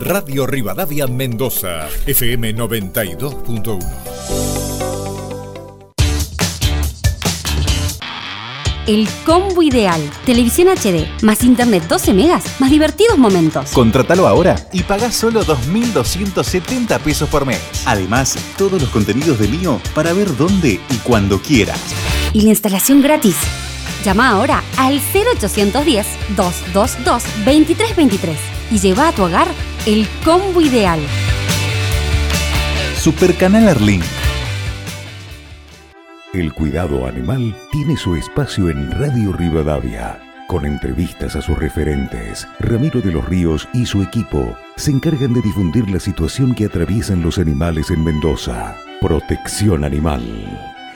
Radio Rivadavia Mendoza, FM 92.1. El combo ideal. Televisión HD, más internet 12 megas, más divertidos momentos. Contratalo ahora y pagás solo 2.270 pesos por mes. Además, todos los contenidos de Mío para ver dónde y cuando quieras. Y la instalación gratis. Llama ahora al 0810-222-2323 y lleva a tu hogar el combo ideal. Supercanal Arlink. El cuidado animal tiene su espacio en Radio Rivadavia. Con entrevistas a sus referentes, Ramiro de los Ríos y su equipo se encargan de difundir la situación que atraviesan los animales en Mendoza. Protección Animal.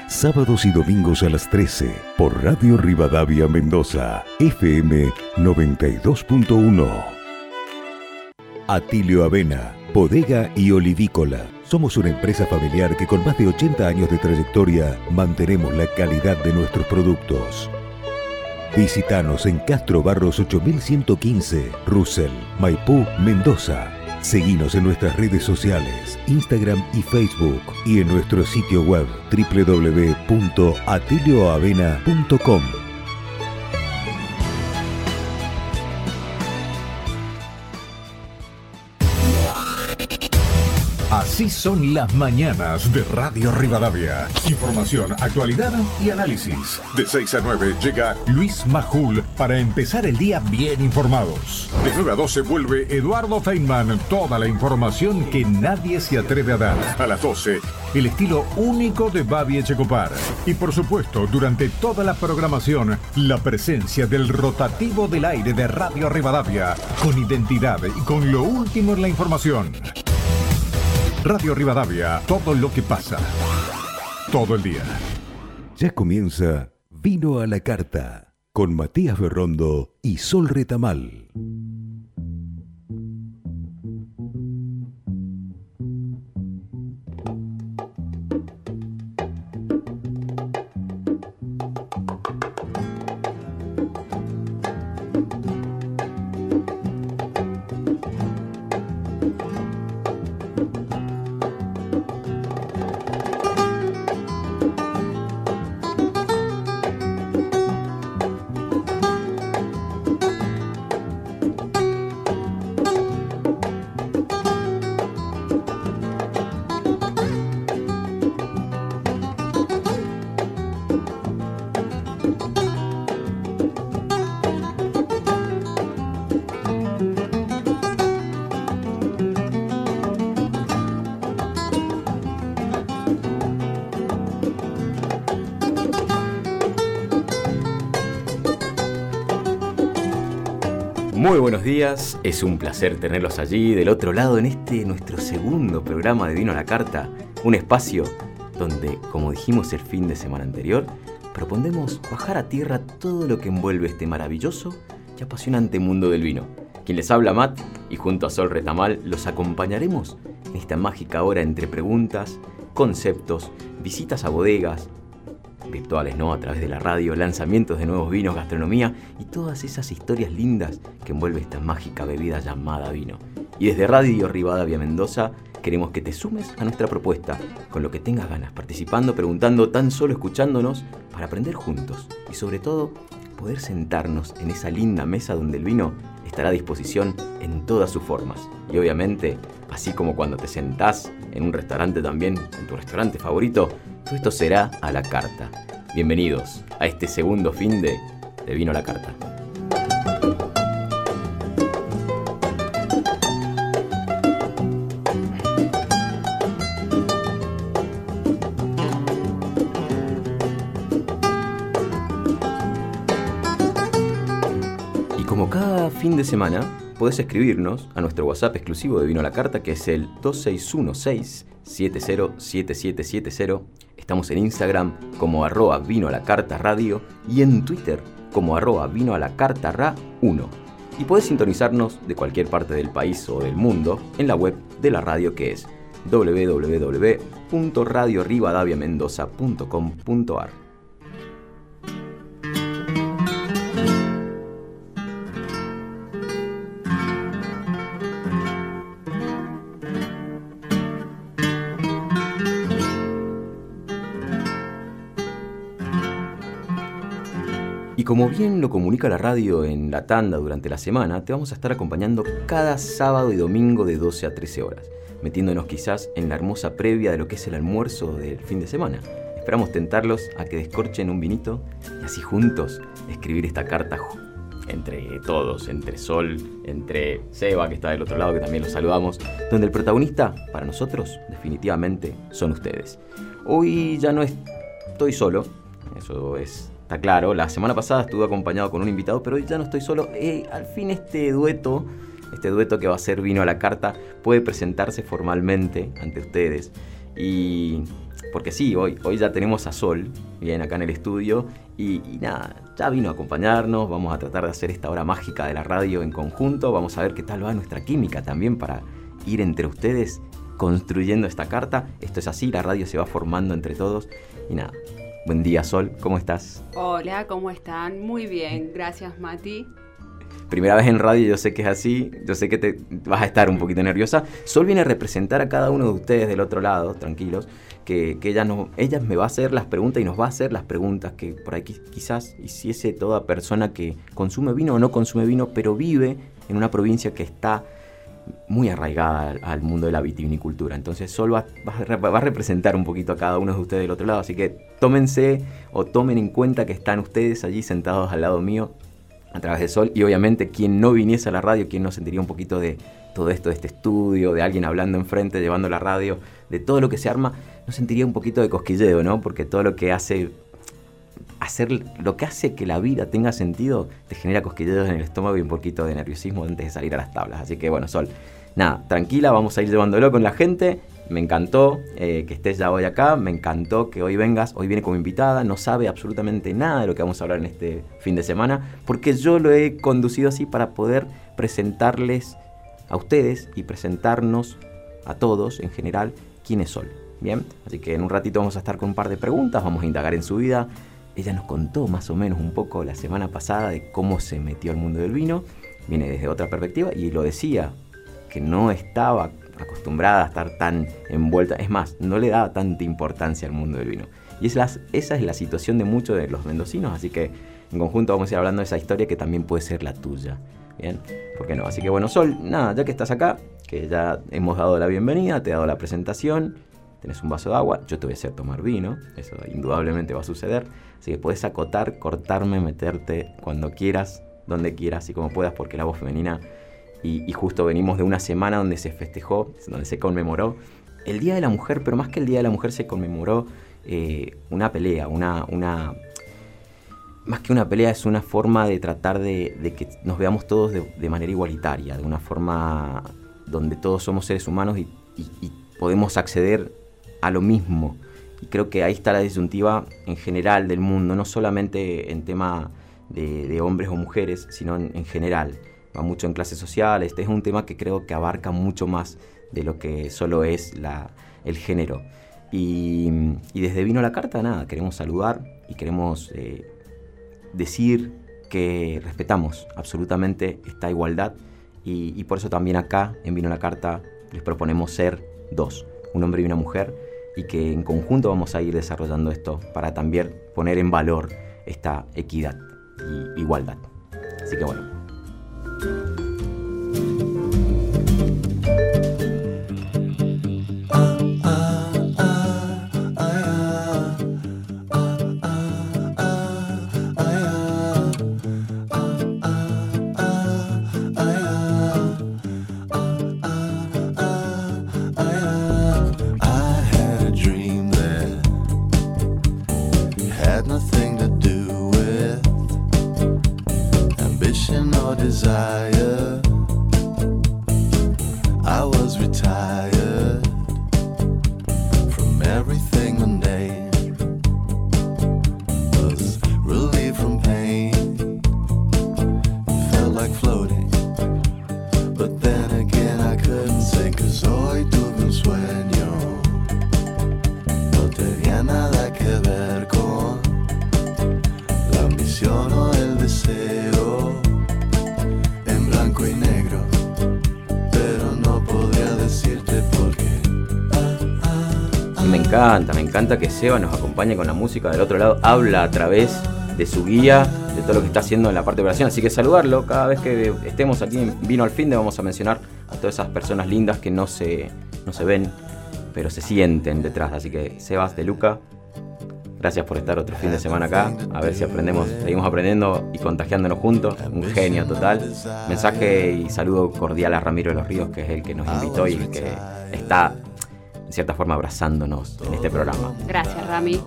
Sábados y domingos a las 13 por Radio Rivadavia Mendoza, FM 92.1. Atilio Avena, Bodega y Olivícola. Somos una empresa familiar que con más de 80 años de trayectoria mantenemos la calidad de nuestros productos. Visítanos en Castro Barros 8115, Russell, Maipú, Mendoza. Seguinos en nuestras redes sociales, Instagram y Facebook y en nuestro sitio web www.atilioavena.com. Así son las mañanas de Radio Rivadavia. Información, actualidad y análisis. De 6 a 9 llega Luis Majul para empezar el día bien informados. De 9 a 12 vuelve Eduardo Feynman. Toda la información que nadie se atreve a dar. A las 12, el estilo único de Babi Echecopar. Y por supuesto, durante toda la programación, la presencia del rotativo del aire de Radio Rivadavia. Con identidad y con lo último en la información. Radio Rivadavia, todo lo que pasa. Todo el día. Ya comienza Vino a la Carta con Matías Berrondo y Sol Retamal. Días, es un placer tenerlos allí del otro lado en este nuestro segundo programa de Vino a la Carta, un espacio donde, como dijimos el fin de semana anterior, propondemos bajar a tierra todo lo que envuelve este maravilloso y apasionante mundo del vino. Quien les habla Matt y junto a Sol Retamal los acompañaremos en esta mágica hora entre preguntas, conceptos, visitas a bodegas, virtuales, ¿no? A través de la radio, lanzamientos de nuevos vinos, gastronomía y todas esas historias lindas que envuelve esta mágica bebida llamada vino. Y desde Radio Rivadavia Mendoza queremos que te sumes a nuestra propuesta, con lo que tengas ganas, participando, preguntando, tan solo escuchándonos, para aprender juntos y sobre todo poder sentarnos en esa linda mesa donde el vino estará a disposición en todas sus formas. Y obviamente, así como cuando te sentás en un restaurante también, en tu restaurante favorito, esto será a la carta. Bienvenidos a este segundo fin de, de Vino a la Carta. Y como cada fin de semana, podés escribirnos a nuestro WhatsApp exclusivo de Vino a la Carta, que es el 2616 707770. Estamos en Instagram como arroba vino a la carta radio y en Twitter como arroba vino a la carta ra 1. Y podés sintonizarnos de cualquier parte del país o del mundo en la web de la radio que es www.radiorivadaviamendoza.com.ar. Y como bien lo comunica la radio en la tanda durante la semana, te vamos a estar acompañando cada sábado y domingo de 12 a 13 horas, metiéndonos quizás en la hermosa previa de lo que es el almuerzo del fin de semana. Esperamos tentarlos a que descorchen un vinito y así juntos escribir esta carta entre todos, entre Sol, entre Seba, que está del otro lado, que también los saludamos, donde el protagonista, para nosotros, definitivamente son ustedes. Hoy ya no estoy solo, eso es, claro. La semana pasada estuve acompañado con un invitado, pero hoy ya no estoy solo. Al fin este dueto, este dueto que va a ser vino a la carta, puede presentarse formalmente ante ustedes. Y porque sí, hoy, hoy ya tenemos a Sol, bien acá en el estudio, y, nada, ya vino a acompañarnos, vamos a tratar de hacer esta hora mágica de la radio en conjunto, vamos a ver qué tal va nuestra química también para ir entre ustedes construyendo esta carta. Esto es así, la radio se va formando entre todos, y nada. Buen día, Sol, ¿cómo estás? Hola, ¿cómo están? Muy bien, gracias, Mati primera vez en radio, yo sé que es así, yo sé que te vas a estar un poquito nerviosa. Sol viene a representar a cada uno de ustedes del otro lado, tranquilos, que, ella, no, ella me va a hacer las preguntas y nos va a hacer las preguntas que por aquí quizás hiciese toda persona que consume vino o no consume vino, pero vive en una provincia que está muy arraigada al, mundo de la vitivinicultura. Entonces Sol va, va, a representar un poquito a cada uno de ustedes del otro lado. Así que tómense o tomen en cuenta que están ustedes allí sentados al lado mío a través de Sol. Y obviamente quien no viniese a la radio, quien no sentiría un poquito de todo esto de este estudio, de alguien hablando enfrente, llevando la radio, de todo lo que se arma, no sentiría un poquito de cosquilleo, ¿no? Porque todo lo que hace hacer lo que hace que la vida tenga sentido te genera cosquilleos en el estómago y un poquito de nerviosismo antes de salir a las tablas. Así que bueno, Sol, nada, tranquila, vamos a ir llevándolo con la gente me encantó eh, que estés ya hoy acá, me encantó que hoy vengas, hoy viene como invitada, no sabe absolutamente nada de lo que vamos a hablar en este fin de semana, porque yo lo he conducido así para poder presentarles a ustedes y presentarnos a todos en general quién es Sol. Bien, así que en un ratito vamos a estar con un par de preguntas, vamos a indagar en su vida. Ella nos contó más o menos un poco la semana pasada de cómo se metió al mundo del vino, viene desde otra perspectiva y lo decía, que no estaba acostumbrada a estar tan envuelta, es más, no le daba tanta importancia al mundo del vino. Y es esa es la situación de muchos de los mendocinos, así que en conjunto vamos a ir hablando de esa historia que también puede ser la tuya. Bien, ¿por qué no? Así que bueno, Sol, nada, ya que estás acá, que ya hemos dado la bienvenida, te he dado la presentación, tenés un vaso de agua, yo te voy a hacer tomar vino, eso indudablemente va a suceder, así que puedes acotar, cortarme, meterte cuando quieras, donde quieras y como puedas, porque la voz femenina y, justo venimos de una semana donde se festejó, donde se conmemoró el Día de la Mujer, pero más que el Día de la Mujer se conmemoró eh, una pelea, una, una... Más que una pelea es una forma de tratar de, que nos veamos todos de, manera igualitaria, de una forma donde todos somos seres humanos y, podemos acceder a lo mismo. Y creo que ahí está la disyuntiva en general del mundo, no solamente en tema de, hombres o mujeres, sino en general va mucho en clases sociales, este es un tema que creo que abarca mucho más de lo que solo es la, el género. Y, desde Vino la Carta, nada, queremos saludar y queremos eh, decir que respetamos absolutamente esta igualdad y, y, por eso también acá en Vino la Carta les proponemos ser dos, un hombre y una mujer, y que en conjunto vamos a ir desarrollando esto para también poner en valor esta equidad y igualdad. Así que bueno, me encanta que Seba nos acompañe con la música del otro lado, habla a través de su guía, de todo lo que está haciendo en la parte de operación. Así que saludarlo cada vez que estemos aquí en Vino al Fin, de vamos a mencionar a todas esas personas lindas que no se, no se ven, pero se sienten detrás. Así que Sebas de Luca, gracias por estar otro fin de semana acá. A ver si aprendemos, seguimos aprendiendo y contagiándonos juntos. Un genio total. Mensaje y saludo cordial a Ramiro de los Ríos, que es el que nos invitó y el que está cierta forma abrazándonos en este programa. Gracias, Rami.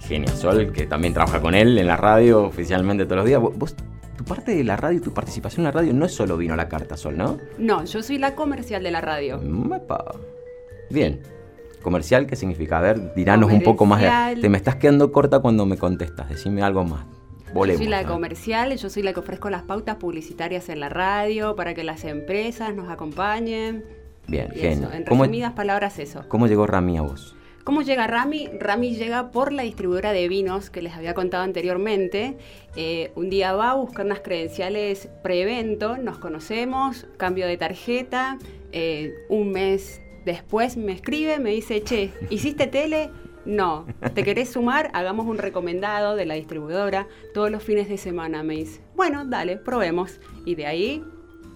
Genio, Sol, que también trabaja con él en la radio oficialmente todos los días. Vos, tu parte de la radio, tu participación en la radio no es solo vino a la carta, Sol, ¿no? No, yo soy la comercial de la radio. Bien. ¿Comercial qué significa? A ver, diranos un poco más. Te me estás quedando corta cuando me contestas. Decime algo más. Volemos, yo soy la comercial, yo soy la que ofrezco las pautas publicitarias en la radio para que las empresas nos acompañen. Bien, genio. En resumidas palabras, eso. ¿Cómo llegó Rami a vos? ¿Cómo llega Rami? Rami llega por la distribuidora de vinos que les había contado anteriormente. Eh, un día va a buscar unas credenciales pre-evento, nos conocemos, cambio de tarjeta, eh, un mes después me escribe, me dice, che, ¿hiciste tele? No, ¿te querés sumar? Hagamos un recomendado de la distribuidora todos los fines de semana, me dice. Bueno, dale, probemos. Y de ahí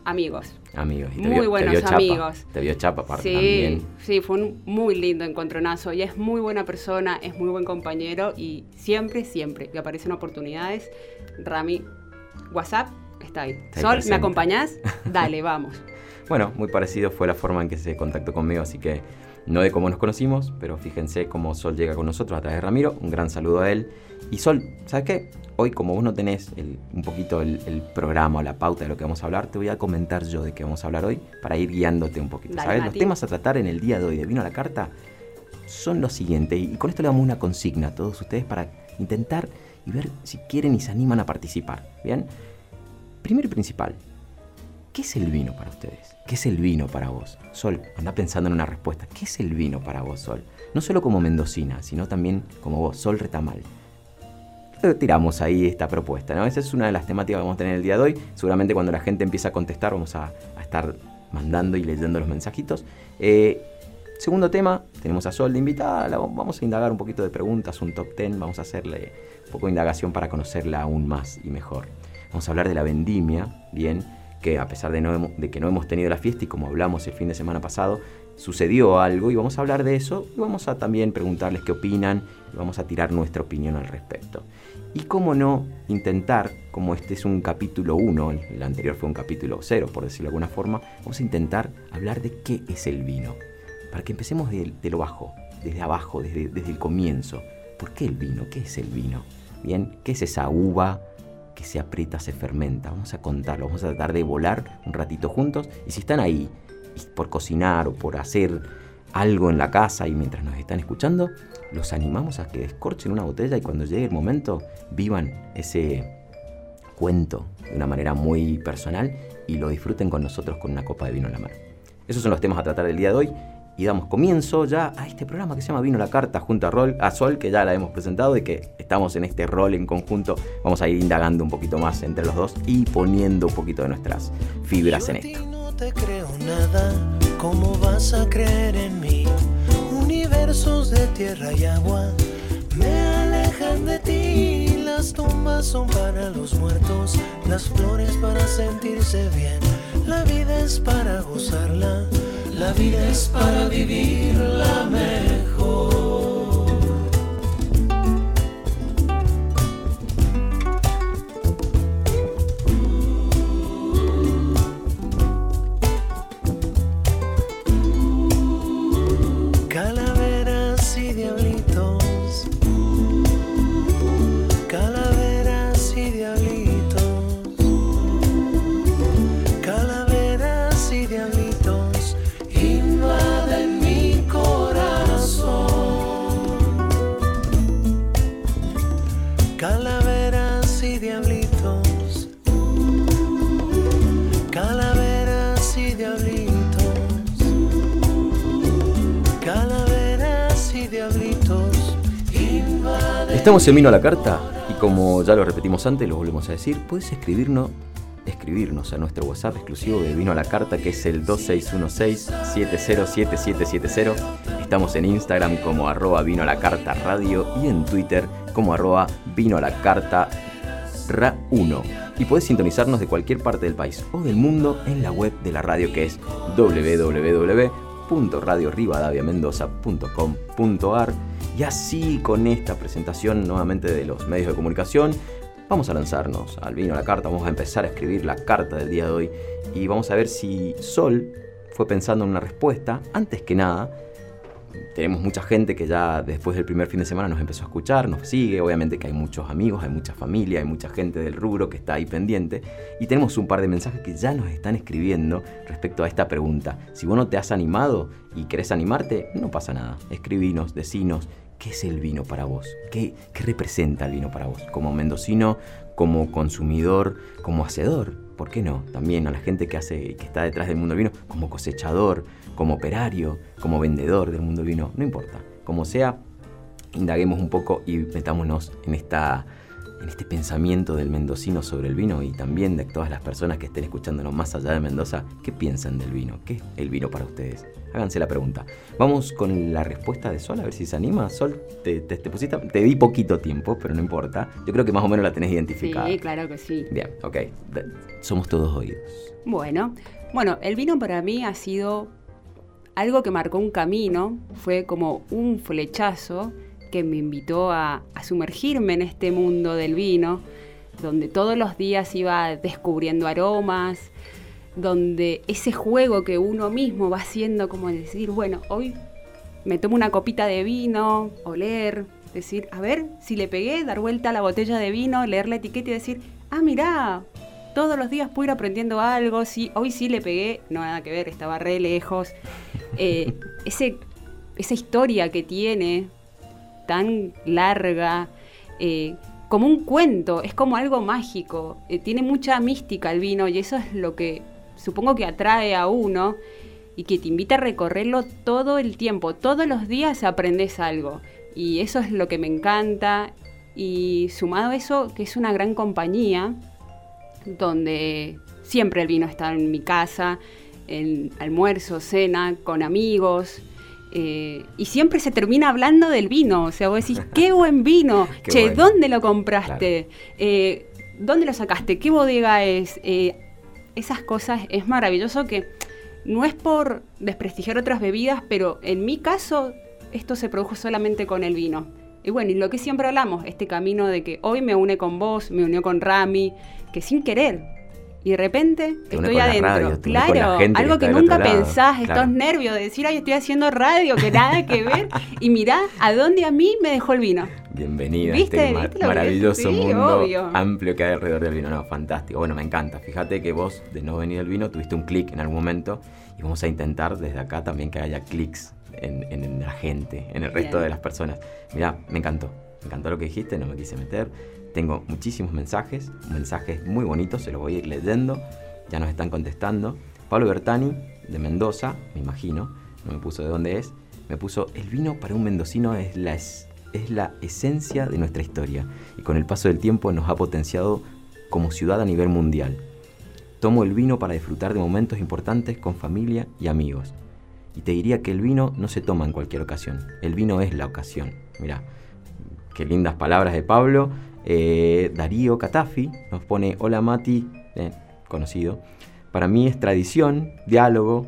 amigos. Amigos. muy buenos amigos. Te vio chapa aparte sí, también. Sí, fue un muy lindo encontronazo. Y es muy buena persona, es muy buen compañero y siempre, siempre que aparecen oportunidades, Rami, WhatsApp, está ahí. Sol, ¿me acompañás? Dale, vamos. bueno, muy parecido fue la forma en que se contactó conmigo, así que no de cómo nos conocimos, pero fíjense cómo Sol llega con nosotros a través de Ramiro. Un gran saludo a él. Y Sol, ¿sabes qué? Hoy, como vos no tenés un poquito el, programa o la pauta de lo que vamos a hablar, te voy a comentar yo de qué vamos a hablar hoy para ir guiándote un poquito. ¿Sabes? Los temas a tratar en el día de hoy de Vino a la Carta son los siguientes. Y con esto le damos una consigna a todos ustedes para intentar y ver si quieren y se animan a participar. ¿Bien? Primero y principal, ¿qué es el vino para ustedes? ¿Qué es el vino para vos? Sol, anda pensando en una respuesta. ¿Qué es el vino para vos, Sol? No solo como mendocina, sino también como vos, Sol Retamal tiramos ahí esta propuesta. ¿no? Esa es una de las temáticas que vamos a tener el día de hoy. Seguramente cuando la gente empiece a contestar vamos a, estar mandando y leyendo los mensajitos. Eh, segundo tema, tenemos a Sol de invitada. vamos a indagar un poquito de preguntas, un top ten. Vamos a hacerle un poco de indagación para conocerla aún más y mejor. Vamos a hablar de la vendimia, bien, que a pesar de, no, de que no hemos tenido la fiesta y como hablamos el fin de semana pasado, sucedió algo y vamos a hablar de eso y vamos a también preguntarles qué opinan y vamos a tirar nuestra opinión al respecto. Y cómo no intentar, como este es un capítulo 1, el anterior fue un capítulo 0 por decirlo de alguna forma, vamos a intentar hablar de qué es el vino, para que empecemos de, lo bajo, desde abajo, desde, desde el comienzo. ¿Por qué el vino? ¿Qué es el vino? Bien, ¿qué es esa uva? Que se aprieta, se fermenta. Vamos a contarlo, vamos a tratar de volar un ratito juntos. Y si están ahí por cocinar o por hacer algo en la casa y mientras nos están escuchando, los animamos a que descorchen una botella y cuando llegue el momento vivan ese cuento de una manera muy personal y lo disfruten con nosotros con una copa de vino en la mano. Esos son los temas a tratar del día de hoy y damos comienzo ya a este programa que se llama Vino la Carta junto a, Rol, a Sol, que ya la hemos presentado y que estamos en este rol en conjunto. Vamos a ir indagando un poquito más entre los dos y poniendo un poquito de nuestras fibras en esto. No te creo nada, ¿cómo vas a creer en mí? Universos de tierra y agua me alejan de ti. Las tumbas son para los muertos, las flores para sentirse bien. La vida es para gozarla la vida es para vivirla mejor. Estamos en Vino a la Carta y como ya lo repetimos antes, lo volvemos a decir, puedes escribirnos, escribirnos a nuestro WhatsApp exclusivo de Vino a la Carta que es el 2616-707770. Estamos en Instagram como arroba vino la carta radio y en Twitter como arroba vino la carta ra 1. Y puedes sintonizarnos de cualquier parte del país o del mundo en la web de la radio que es www.radiorivadaviamendoza.com.ar y así con esta presentación nuevamente de los medios de comunicación vamos a lanzarnos al vino a la carta, vamos a empezar a escribir la carta del día de hoy y vamos a ver si Sol fue pensando en una respuesta, antes que nada, tenemos mucha gente que ya después del primer fin de semana nos empezó a escuchar, nos sigue, obviamente que hay muchos amigos, hay mucha familia, hay mucha gente del rubro que está ahí pendiente. Y tenemos un par de mensajes que ya nos están escribiendo respecto a esta pregunta. Si vos no te has animado y querés animarte, no pasa nada, escribinos, decinos, ¿qué es el vino para vos? ¿Qué, representa el vino para vos? Como mendocino, como consumidor, como hacedor, ¿por qué no? También a la gente que hace, que está detrás del mundo del vino, como cosechador, como operario, como vendedor del mundo del vino, no importa. Como sea, indaguemos un poco y metámonos en, en este pensamiento del mendocino sobre el vino y también de todas las personas que estén escuchándonos más allá de Mendoza, ¿qué piensan del vino? ¿Qué es el vino para ustedes? Háganse la pregunta. Vamos con la respuesta de Sol, a ver si se anima. Sol, te, te, pusiste, te di poquito tiempo, pero no importa. Yo creo que más o menos la tenés identificada. Sí, claro que sí. Bien, ok. Somos todos oídos. Bueno, bueno, el vino para mí ha sido algo que marcó un camino, fue como un flechazo que me invitó a, sumergirme en este mundo del vino, donde todos los días iba descubriendo aromas, donde ese juego que uno mismo va haciendo, como decir, bueno, hoy me tomo una copita de vino, oler, decir, a ver si le pegué, dar vuelta a la botella de vino, leer la etiqueta y decir, ah, mirá, todos los días puedo ir aprendiendo algo, sí, hoy sí le pegué, no nada que ver, estaba re lejos. Eh, ese, esa historia que tiene, tan larga, eh, como un cuento, es como algo mágico, eh, tiene mucha mística el vino y eso es lo que supongo que atrae a uno y que te invita a recorrerlo todo el tiempo, todos los días aprendes algo y eso es lo que me encanta y sumado a eso que es una gran compañía donde siempre el vino está en mi casa, en almuerzo, cena, con amigos. Eh, y siempre se termina hablando del vino. O sea, vos decís, qué buen vino. che, ¿dónde lo compraste? Eh, ¿Dónde lo sacaste? ¿Qué bodega es? Eh, esas cosas es maravilloso que no es por desprestigiar otras bebidas, pero en mi caso esto se produjo solamente con el vino. Y bueno, y lo que siempre hablamos, este camino de que hoy me une con vos, me unió con Rami, que sin querer, y de repente estoy adentro. claro, algo que, nunca pensás, estos nervios de decir, ay, estoy haciendo radio, que nada que ver, y mirá a dónde a mí me dejó el vino. Bienvenida a este maravilloso mundo amplio que hay alrededor del vino. No, fantástico. Bueno, me encanta. Fíjate que vos, de no venir el vino, tuviste un clic en algún momento y vamos a intentar desde acá también que haya clics en, la gente, en el resto de las personas. Mirá, me encantó. Me encantó lo que dijiste, no me quise meter tengo muchísimos mensajes, mensajes muy bonitos, se los voy a ir leyendo, ya nos están contestando. Pablo Bertani, de Mendoza, me imagino, no me puso de dónde es, me puso, el vino para un mendocino es la, es, la esencia de nuestra historia y con el paso del tiempo nos ha potenciado como ciudad a nivel mundial. Tomo el vino para disfrutar de momentos importantes con familia y amigos. Y te diría que el vino no se toma en cualquier ocasión, el vino es la ocasión. Mira, qué lindas palabras de Pablo. Eh, Darío Catafi nos pone, hola Mati, eh, conocido. Para mí es tradición, diálogo,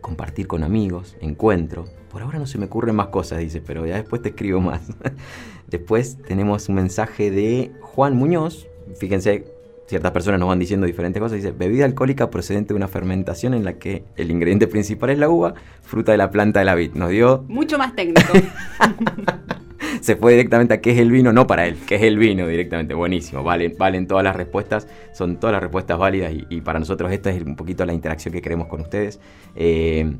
compartir con amigos, encuentro. Por ahora no se me ocurren más cosas, dice, pero ya después te escribo más. después tenemos un mensaje de Juan Muñoz. Fíjense, ciertas personas nos van diciendo diferentes cosas. Dice, bebida alcohólica procedente de una fermentación en la que el ingrediente principal es la uva, fruta de la planta de la vid. Nos dio... Mucho más técnico. se fue directamente a qué es el vino, no para él, qué es el vino directamente. Buenísimo, valen, valen todas las respuestas, son todas las respuestas válidas y, para nosotros esta es un poquito la interacción que queremos con ustedes. Eh,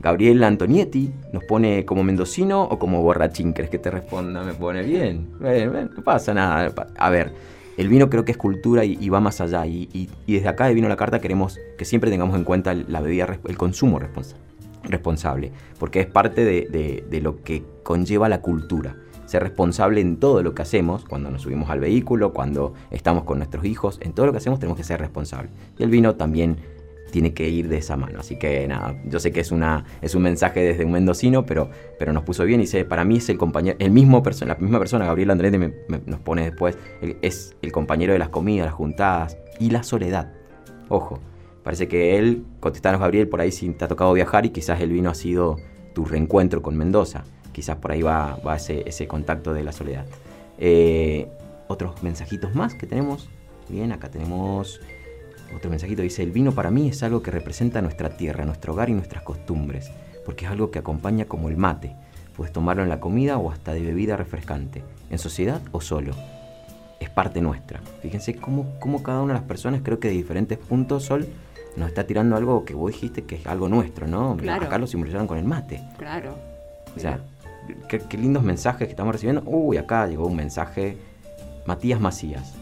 Gabriel Antonietti nos pone como mendocino o como borrachín. ¿Crees que te responda? Me pone bien. no pasa nada. A ver, el vino creo que es cultura y, va más allá. Y, desde acá de Vino la Carta queremos que siempre tengamos en cuenta la bebida, el consumo responsable. Porque es parte de lo que conlleva la cultura ser responsable en todo lo que hacemos, cuando nos subimos al vehículo, cuando estamos con nuestros hijos, en todo lo que hacemos tenemos que ser responsables. Y el vino también tiene que ir de esa mano. Así que nada, yo sé que es, una, es un mensaje desde un mendocino, pero, pero nos puso bien y sé, para mí es el compañero, el mismo persona, la misma persona, Gabriel Andrés nos pone después, es el compañero de las comidas, las juntadas y la soledad. Ojo, parece que él, contestanos Gabriel, por ahí si te ha tocado viajar y quizás el vino ha sido tu reencuentro con Mendoza. Quizás por ahí va, va ese, ese contacto de la soledad. Eh, otros mensajitos más que tenemos. Bien, acá tenemos otro mensajito dice, el vino para mí es algo que representa nuestra tierra, nuestro hogar y nuestras costumbres, porque es algo que acompaña como el mate. Puedes tomarlo en la comida o hasta de bebida refrescante, en sociedad o solo. Es parte nuestra. Fíjense cómo, cómo cada una de las personas, creo que de diferentes puntos, Sol, nos está tirando algo que vos dijiste que es algo nuestro, ¿no? Claro. Acá lo simbolizaron con el mate. Claro. O sea, qué, lindos mensajes que estamos recibiendo. Uy, acá llegó un mensaje. Matías Macías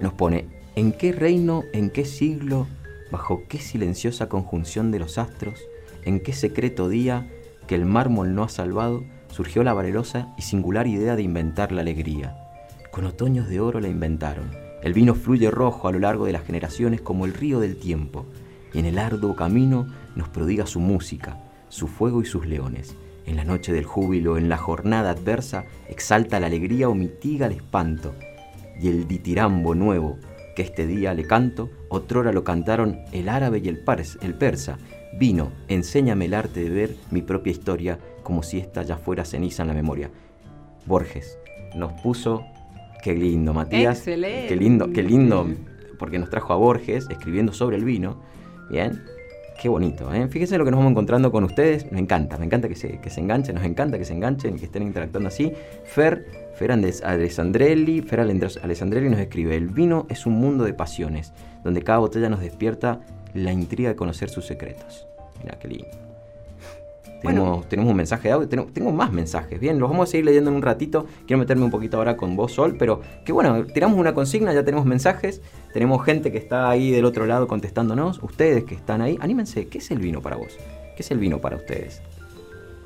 nos pone, ¿En qué reino, en qué siglo, bajo qué silenciosa conjunción de los astros, en qué secreto día que el mármol no ha salvado, surgió la valerosa y singular idea de inventar la alegría? Con otoños de oro la inventaron. El vino fluye rojo a lo largo de las generaciones como el río del tiempo, y en el arduo camino nos prodiga su música, su fuego y sus leones. En la noche del júbilo, en la jornada adversa, exalta la alegría o mitiga el espanto, y el ditirambo nuevo, que este día le canto, otrora lo cantaron el árabe y el, pars, el persa. Vino, enséñame el arte de ver mi propia historia como si esta ya fuera ceniza en la memoria. Borges nos puso, qué lindo Matías, Excelente. qué lindo, qué lindo, porque nos trajo a Borges escribiendo sobre el vino, bien, qué bonito, ¿eh? fíjense lo que nos vamos encontrando con ustedes, me encanta, me encanta que se, que se enganchen, nos encanta que se enganchen y que estén interactuando así. Fer Fer Alessandrelli, Fer Alessandrelli nos escribe, el vino es un mundo de pasiones, donde cada botella nos despierta la intriga de conocer sus secretos. Mira qué lindo. Tenemos, tenemos un mensaje de audio, tengo, más mensajes, bien, los vamos a seguir leyendo en un ratito, quiero meterme un poquito ahora con vos, Sol, pero que bueno, tiramos una consigna, ya tenemos mensajes, tenemos gente que está ahí del otro lado contestándonos, ustedes que están ahí, anímense, ¿qué es el vino para vos? ¿Qué es el vino para ustedes?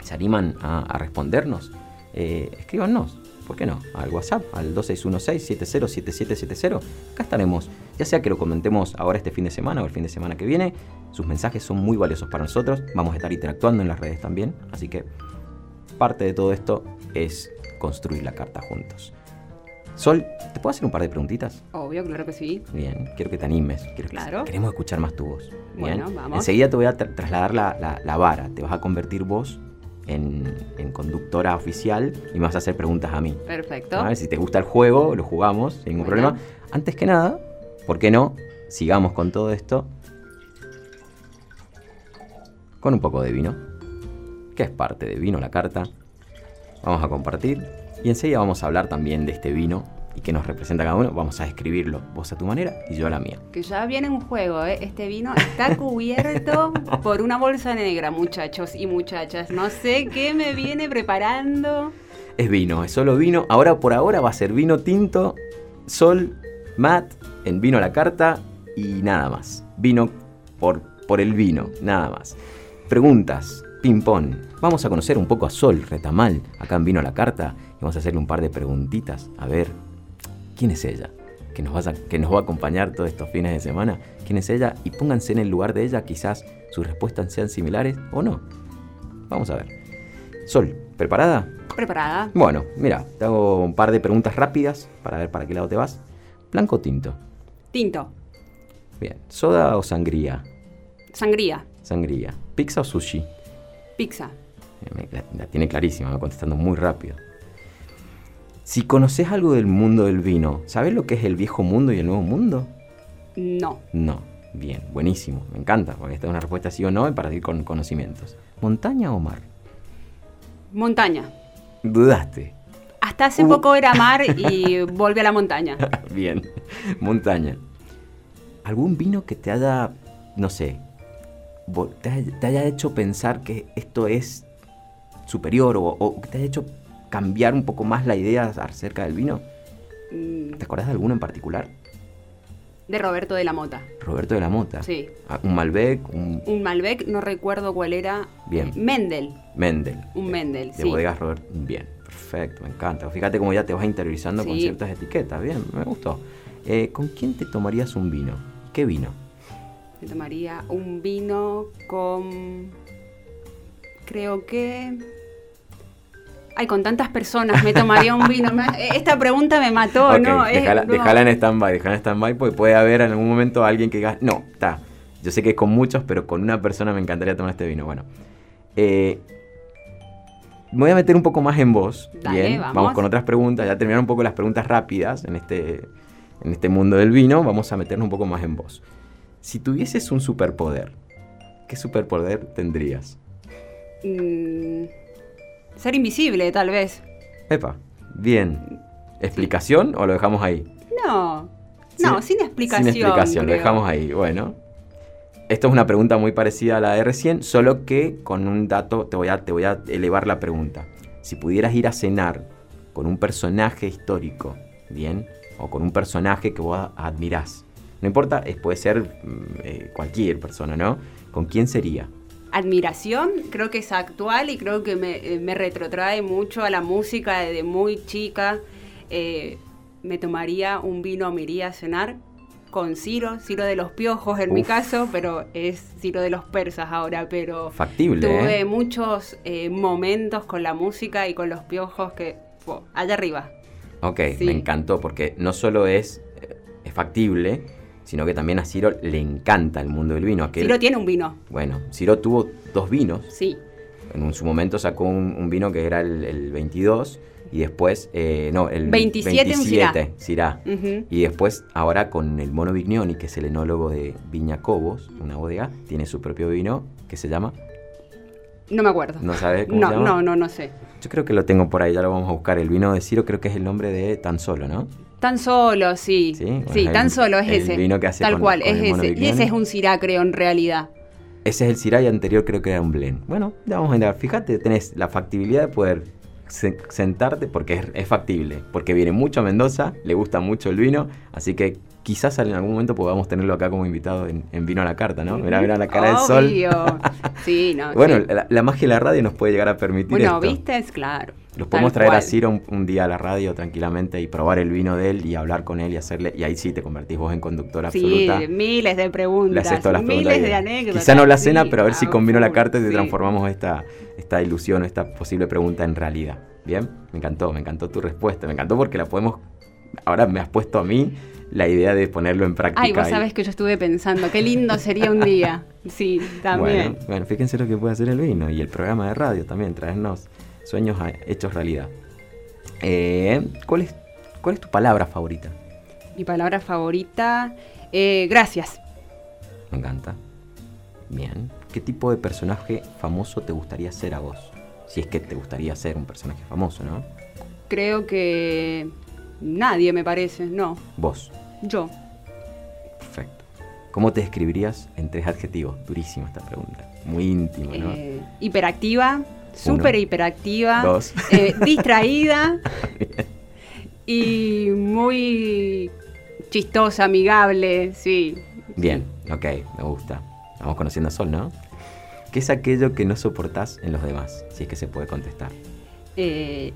¿Se animan a, a respondernos? Eh, escríbanos, ¿por qué no? Al WhatsApp, al 2616-707770. Acá estaremos, ya sea que lo comentemos ahora este fin de semana o el fin de semana que viene. Sus mensajes son muy valiosos para nosotros. Vamos a estar interactuando en las redes también. Así que parte de todo esto es construir la carta juntos. Sol, ¿te puedo hacer un par de preguntitas? Obvio, claro que sí. Bien, quiero que te animes. Quiero claro. Que, queremos escuchar más tu voz. Bien. Bueno, vamos. Enseguida te voy a tra trasladar la, la, la vara. Te vas a convertir vos en, en, conductora oficial y me vas a hacer preguntas a mí. Perfecto. A ver, si te gusta el juego, lo jugamos sin ningún problema. Antes que nada, ¿por qué no? Sigamos con todo esto con un poco de vino, que es parte de vino la carta. Vamos a compartir y enseguida vamos a hablar también de este vino y que nos representa cada uno. Vamos a escribirlo, vos a tu manera y yo a la mía. Que ya viene un juego, ¿eh? Este vino está cubierto por una bolsa negra, muchachos y muchachas. No sé qué me viene preparando. Es vino, es solo vino. Ahora por ahora va a ser vino tinto, sol, mat, en vino a la carta y nada más. Vino por, por el vino, nada más. Preguntas, ping-pong. Vamos a conocer un poco a Sol Retamal, acá en Vino a la Carta, y vamos a hacerle un par de preguntitas. A ver, ¿quién es ella? Que nos, va a, que nos va a acompañar todos estos fines de semana. ¿Quién es ella? Y pónganse en el lugar de ella, quizás sus respuestas sean similares o no. Vamos a ver. Sol, ¿preparada? Preparada. Bueno, mira, te hago un par de preguntas rápidas para ver para qué lado te vas. ¿Blanco o tinto? Tinto. Bien. ¿Soda o sangría? Sangría. Sangría. ¿Pizza o sushi? Pizza. La, la, tiene clarísima, va contestando muy rápido. Si conoces algo del mundo del vino, ¿sabes lo que es el viejo mundo y el nuevo mundo? No. No. Bien, buenísimo. Me encanta, porque esta es una respuesta sí o no para ir con conocimientos. ¿Montaña o mar? Montaña. Dudaste. Hasta hace uh. poco era mar y volví a la montaña. Bien, montaña. ¿Algún vino que te haya, no sé, te haya hecho pensar que esto es superior o, o, que te haya hecho cambiar un poco más la idea acerca del vino? Mm. ¿Te acuerdas de alguno en particular? De Roberto de la Mota. Roberto de la Mota. Sí. Ah, un Malbec. Un... un... Malbec, no recuerdo cuál era. Bien. Mendel. Mendel. Un Bien. Mendel, de sí. bodegas Robert. Bien, perfecto, me encanta. Fíjate cómo ya te vas interiorizando sí. con ciertas etiquetas. Bien, me gustó. Eh, ¿Con quién te tomarías un vino? ¿Qué vino? Me tomaría un vino con... Creo que... Ay, con tantas personas me tomaría un vino. Me- Esta pregunta me mató, ¿no? Déjala, no. en stand-by, déjala en stand-by porque puede haber en algún momento alguien que diga, no, está. Yo sé que es con muchos, pero con una persona me encantaría tomar este vino. Bueno, eh, me voy a meter un poco más en vos. Dale, bien, vamos. con otras preguntas. Ya terminaron un poco las preguntas rápidas en este, en este mundo del vino. Vamos a meternos un poco más en vos. Si tuvieses un superpoder, ¿qué superpoder tendrías? Mm, ser invisible, tal vez. Epa, bien. ¿Explicación o lo dejamos ahí? No, no, sin explicación. Sin explicación, lo dejamos ahí. Bueno. Esto es una pregunta muy parecida a la de recién, solo que con un dato te voy a, te voy a elevar la pregunta. Si pudieras ir a cenar con un personaje histórico, ¿bien? O con un personaje que vos admirás. No importa, puede ser mm, eh, cualquier persona, ¿no? ¿Con quién sería? Admiración, creo que es actual y creo que me, eh, me retrotrae mucho a la música desde muy chica. Eh, me tomaría un vino, me iría a cenar con Ciro, Ciro de los Piojos en mi caso, pero es Ciro de los Persas ahora, pero Factible, tuve ¿eh? muchos eh, momentos con la música y con los Piojos que, wow, allá arriba. Ok, Sí. me encantó porque no solo es, es factible, sino que también a Ciro le encanta el mundo del vino. Aquel- Ciro tiene un vino, Bueno, Ciro tuvo dos vinos. sí. En su momento sacó un, un vino que era el, el 22 y después, eh, no, el 27 en Syrah. 27, Syrah. Ujú. Y después, ahora con el Mono Vignoni, que es el enólogo de Viña Cobos, una bodega, tiene su propio vino que se llama. No me acuerdo. ¿No sabes cómo no, se llama? no, no, no sé. Yo creo que lo tengo por ahí, ya lo vamos a buscar. El vino de Ciro creo que es el nombre de Tan Solo, ¿no? Tan solo, sí. Sí, Sí, tan solo es el ese. vino que hace Tal con- cual, con es ese. Y ese es un Syrah, creo, en realidad. Ese es el Syrah y anterior creo que era un blend. Bueno, ya vamos a mirar. Fíjate, tenés la factibilidad de poder se- sentarte porque es, es factible. Porque viene mucho a Mendoza, le gusta mucho el vino, así que quizás en algún momento podamos tenerlo acá como invitado en, en Vino a la Carta, ¿no? Mirá, mirá la cara del sol. Sí, no. Bueno, sí. la, la magia de la radio nos puede llegar a permitir Bueno, esto. viste, es claro. Los podemos traer a. Ciro un, un día a la radio tranquilamente y probar el vino de él y hablar con él y hacerle. Y ahí sí te convertís vos en conductora Sí, absoluta. miles de Le preguntas. haces todas las miles preguntas. de anécdotas. Quizá no la cena, sí, pero a ver si a la carta te sí. transformamos esta, esta ilusión, esta posible pregunta en realidad. Bien, me encantó, me encantó tu respuesta. Me encantó porque la podemos. Ahora me has puesto a mí la idea de ponerlo en práctica. Ay, vos y- sabés que yo estuve pensando, qué lindo sería un día. Sí, también. Bueno, bueno, fíjense lo que puede hacer el vino y el programa de radio también, traernos sueños hechos realidad. Eh, ¿cuál, es, ¿Cuál es tu palabra favorita? Mi palabra favorita, eh, gracias. Me encanta. Bien. ¿Qué tipo de personaje famoso te gustaría ser a vos? Si es que te gustaría ser un personaje famoso, ¿no? Creo que nadie me parece, no, Vos. yo. Perfecto. ¿Cómo te describirías en tres adjetivos? Durísima esta pregunta. Muy íntimo, ¿no? Eh, hiperactiva, súper hiperactiva, Dos. eh, distraída y muy chistosa, amigable, sí. Bien, ok, me gusta. Vamos conociendo a Sol, ¿no? ¿Qué es aquello que no soportás en los demás? Si es que se puede contestar. Eh,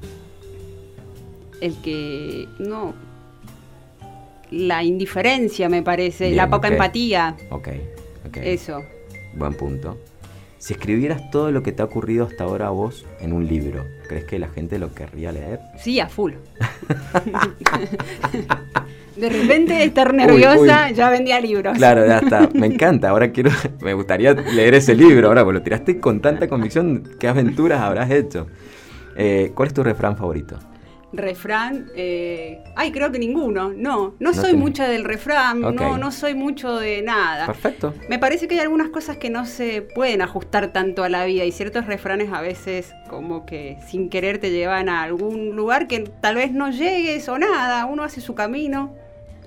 el que no la indiferencia me parece, Bien, la poca empatía, Ok, ok. eso. Buen punto. Si escribieras todo lo que te ha ocurrido hasta ahora a vos en un libro, ¿crees que la gente lo querría leer? Sí, a full. De repente estar nerviosa, uy. ya vendía libros. Claro, ya está. Me encanta. Ahora quiero. Me gustaría leer ese libro. Ahora, pues lo tiraste con tanta convicción. ¿Qué aventuras habrás hecho? Eh, ¿Cuál es tu refrán favorito? Refrán, eh, ay, creo que ninguno. No, no, No soy tenés. mucha del refrán, no, no soy mucho de nada. Perfecto. Me parece que hay algunas cosas que no se pueden ajustar tanto a la vida y ciertos refranes a veces como que sin querer te llevan a algún lugar que tal vez no llegues o nada, uno hace su camino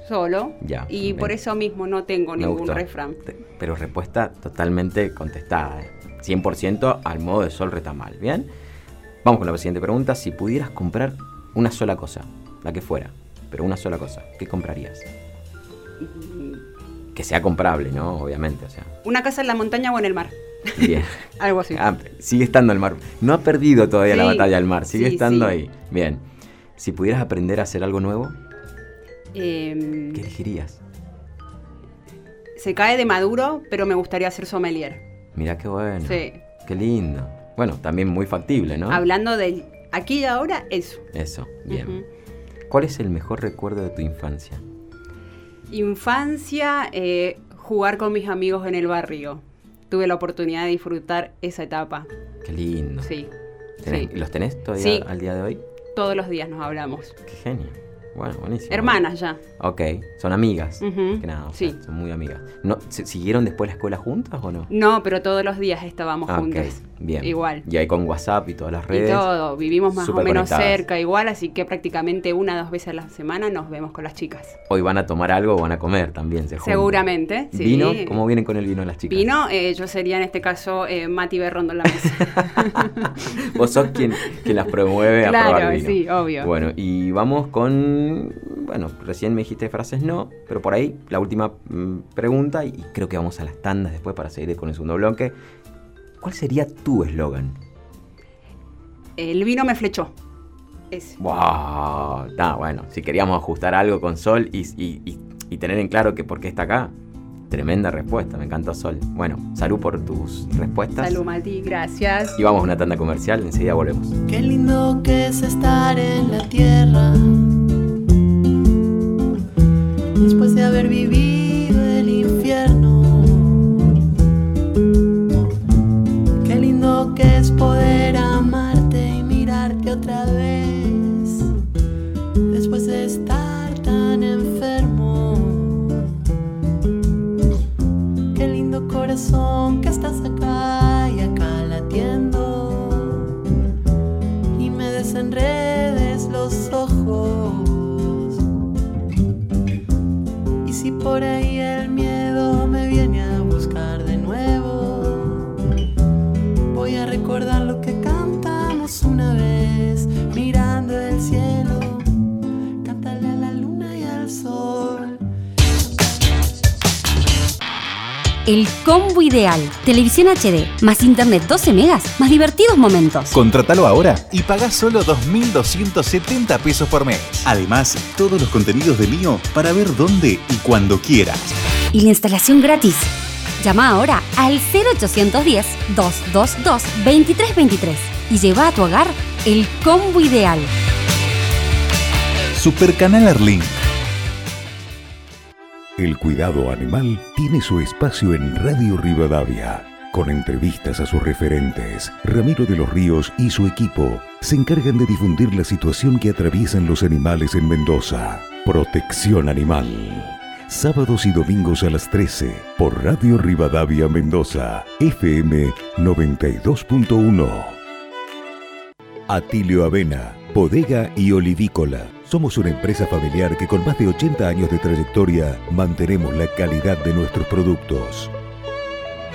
solo Ya, y bien. por eso mismo no tengo Me ningún gustó. refrán. Pero respuesta totalmente contestada. eh. 100% al modo de sol retamal. ¿Bien? Vamos con la siguiente pregunta. Si pudieras comprar una sola cosa, la que fuera, pero una sola cosa, ¿qué comprarías? Que sea comprable, ¿no? Obviamente, o sea. Una casa en la montaña o en el mar, Bien. algo así. Ah, sigue estando el mar. No ha perdido todavía la batalla del mar, sigue sí, estando sí. ahí. Bien. Si pudieras aprender a hacer algo nuevo, Em, ¿qué elegirías? se cae de maduro, pero me gustaría ser sommelier. Mira qué bueno. Sí. Qué lindo. Bueno, también muy factible, ¿no? Hablando de aquí y ahora, eso. Eso, bien. ¿Cuál es el mejor recuerdo de tu infancia? Infancia, eh, jugar con mis amigos en el barrio. Tuve la oportunidad de disfrutar esa etapa. Qué lindo. Sí. ¿Tenés- sí. ¿Los tenés todavía Sí. al día de hoy? Todos los días nos hablamos. Qué genio. Bueno, buenísimo. Hermanas ya. Ok, son amigas. Que nada, sea, sí. son muy amigas. ¿No, ¿se- ¿Siguieron después la escuela juntas o no? No, pero todos los días estábamos Ah, ok, juntas. Bien. Igual. Y ahí con WhatsApp y todas las Y redes. todo, vivimos más o menos cerca igual, así que prácticamente una o dos veces a la semana nos vemos con las chicas. Hoy van a tomar algo o van a comer también, se. Seguramente, sí. ¿Vino? ¿Cómo vienen con el vino las chicas? Vino, eh, yo sería en este caso eh, Mati Berrondo en la mesa. Vos sos quien, quien las promueve a Claro, probar vino. sí, obvio. Bueno, y vamos con... Bueno, recién me dijiste frases no, pero por ahí la última mm, pregunta, y creo que vamos a las tandas después para seguir con el segundo bloque. ¿Cuál sería tu eslogan? El vino me flechó. Ese. ¡Wow! Nah, bueno, si queríamos ajustar algo con Sol y, y- y- y tener en claro que por qué está acá, tremenda respuesta, me encantó Sol. Bueno, salud por tus respuestas. Salud, Mati, gracias. Y vamos a una tanda comercial, enseguida volvemos. Qué lindo que es estar en la tierra. Después de haber vivido El combo ideal. Televisión HD, más internet 12 megas, más divertidos momentos. Contratalo ahora y pagás solo 2.270 pesos por mes. Además, todos los contenidos de Mío para ver dónde y cuando quieras. Y la instalación gratis. Llama ahora al 0810-222-2323 y lleva a tu hogar el combo ideal. Supercanal Arlink. El cuidado animal tiene su espacio en Radio Rivadavia. Con entrevistas a sus referentes, Ramiro de los Ríos y su equipo se encargan de difundir la situación que atraviesan los animales en Mendoza. Protección Animal. Sábados y domingos a las 13 por Radio Rivadavia Mendoza, FM 92.1. Atilio Avena, bodega y olivícola. Somos una empresa familiar que con más de 80 años de trayectoria mantenemos la calidad de nuestros productos.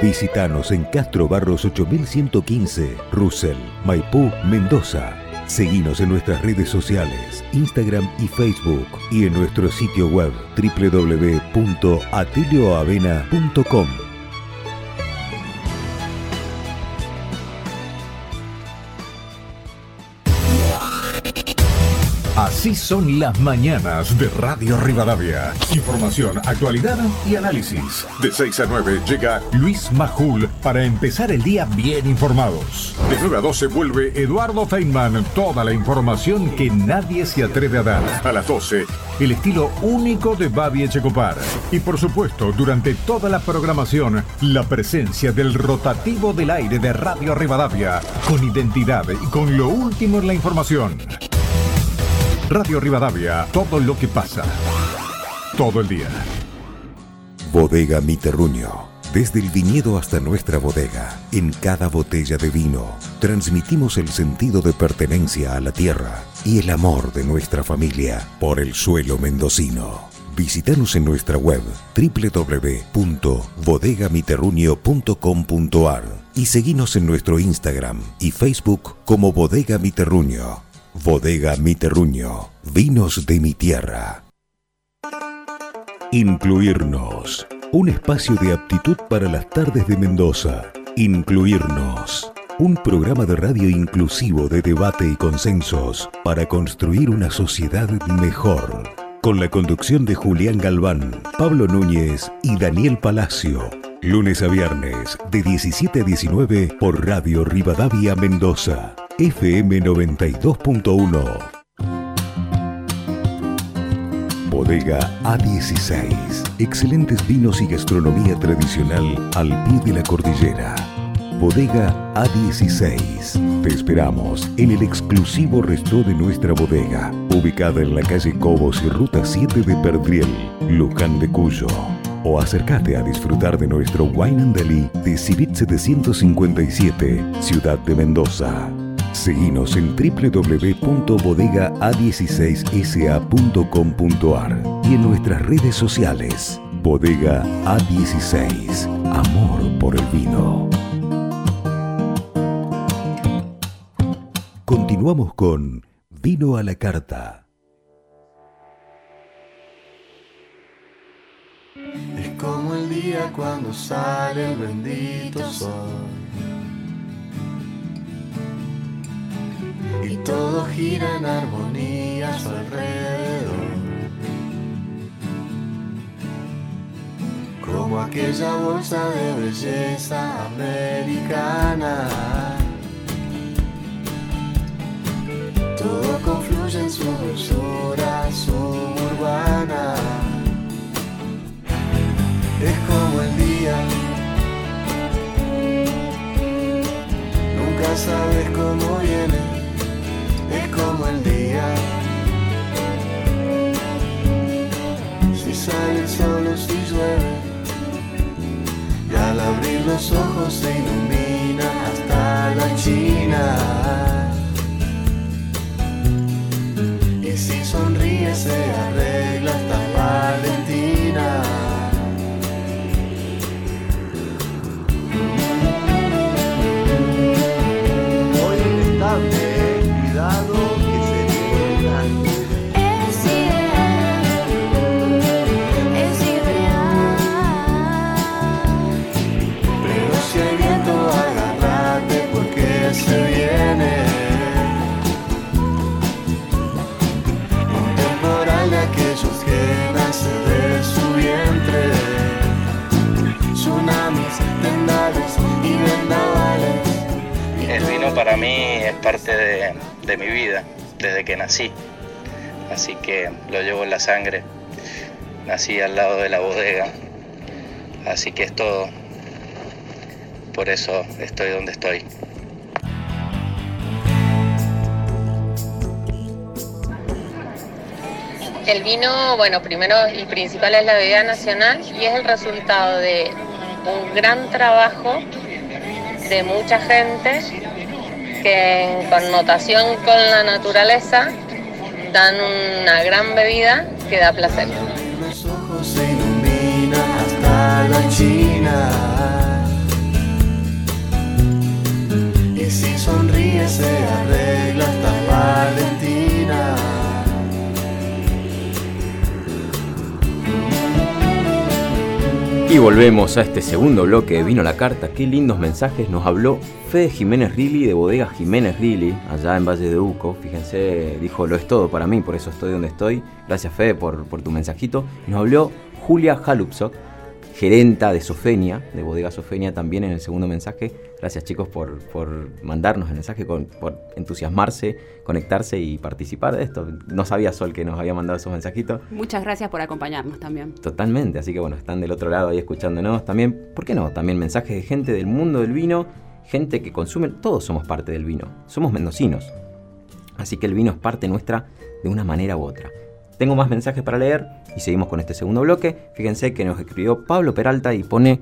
Visítanos en Castro Barros 8115, Russell, Maipú, Mendoza. Seguinos en nuestras redes sociales, Instagram y Facebook y en nuestro sitio web www.atilioavena.com. Así son las mañanas de Radio Rivadavia. Información, actualidad y análisis. De 6 a 9 llega Luis Majul para empezar el día bien informados. De 9 a 12 vuelve Eduardo Feynman. Toda la información que nadie se atreve a dar. A las 12, el estilo único de Babi Echecopar. Y por supuesto, durante toda la programación, la presencia del rotativo del aire de Radio Rivadavia. Con identidad y con lo último en la información. Radio Rivadavia, todo lo que pasa. Todo el día. Bodega Mi Terruño. Desde el viñedo hasta nuestra bodega, en cada botella de vino, transmitimos el sentido de pertenencia a la tierra y el amor de nuestra familia por el suelo mendocino. Visítanos en nuestra web www.bodegamiterruño.com.ar y seguinos en nuestro Instagram y Facebook como Bodega Mi Terruño. Bodega Mi Terruño, vinos de mi tierra. Incluirnos. Un espacio de aptitud para las tardes de Mendoza. Incluirnos. Un programa de radio inclusivo de debate y consensos para construir una sociedad mejor. con la conducción de Julián Galván, Pablo Núñez y Daniel Palacio. Lunes a viernes, de 17 a 19 por Radio Rivadavia Mendoza, FM 92.1. Bodega A16. Excelentes vinos y gastronomía tradicional al pie de la cordillera. Bodega A16. Te esperamos en el exclusivo resto de nuestra bodega, ubicada en la calle Cobos y Ruta 7 de Perdriel, Luján de Cuyo o acércate a disfrutar de nuestro Wine and Deli de Civit 757, Ciudad de Mendoza. Seguinos en www.bodega16sa.com.ar y en nuestras redes sociales. Bodega A16, amor por el vino. Continuamos con Vino a la Carta. como el día cuando sale el bendito sol. Y todo gira en armonía a su alrededor. Como aquella bolsa de belleza americana. Todo confluye en su dulzura suburbana es como el día. Nunca sabes cómo viene, como el día. Si sale solo, si llueve, y al abrir los ojos se ilumina hasta la China. Y si sonríe se arregla de, mi vida, desde que nací. Así que lo llevo en la sangre. Nací al lado de la bodega. Así que es todo. Por eso estoy donde estoy. El vino, bueno, primero y principal es la bebida nacional y es el resultado de un gran trabajo de mucha gente que en connotación con la naturaleza dan una gran bebida que da placer. Y volvemos a este segundo bloque de Vino la Carta. Qué lindos mensajes nos habló Fede Jiménez Rilli de Bodega Jiménez Rilli, allá en Valle de Uco. Fíjense, dijo, lo es todo para mí, por eso estoy donde estoy. Gracias Fede por, por tu mensajito. Nos habló Julia Halupsok, gerenta de Sofenia, de Bodega Sofenia, también en el segundo mensaje. Gracias chicos por, mandarnos el mensaje, por entusiasmarse, conectarse y participar de esto. No sabía Sol que nos había mandado esos mensajitos. Muchas gracias por acompañarnos también. Totalmente, así que bueno, están del otro lado ahí escuchándonos también. ¿Por qué no? También mensajes de gente del mundo del vino, gente que consume, todos somos parte del vino, somos mendocinos. Así que el vino es parte nuestra de una manera u otra. Tengo más mensajes para leer y seguimos con este segundo bloque. Fíjense que nos escribió Pablo Peralta y pone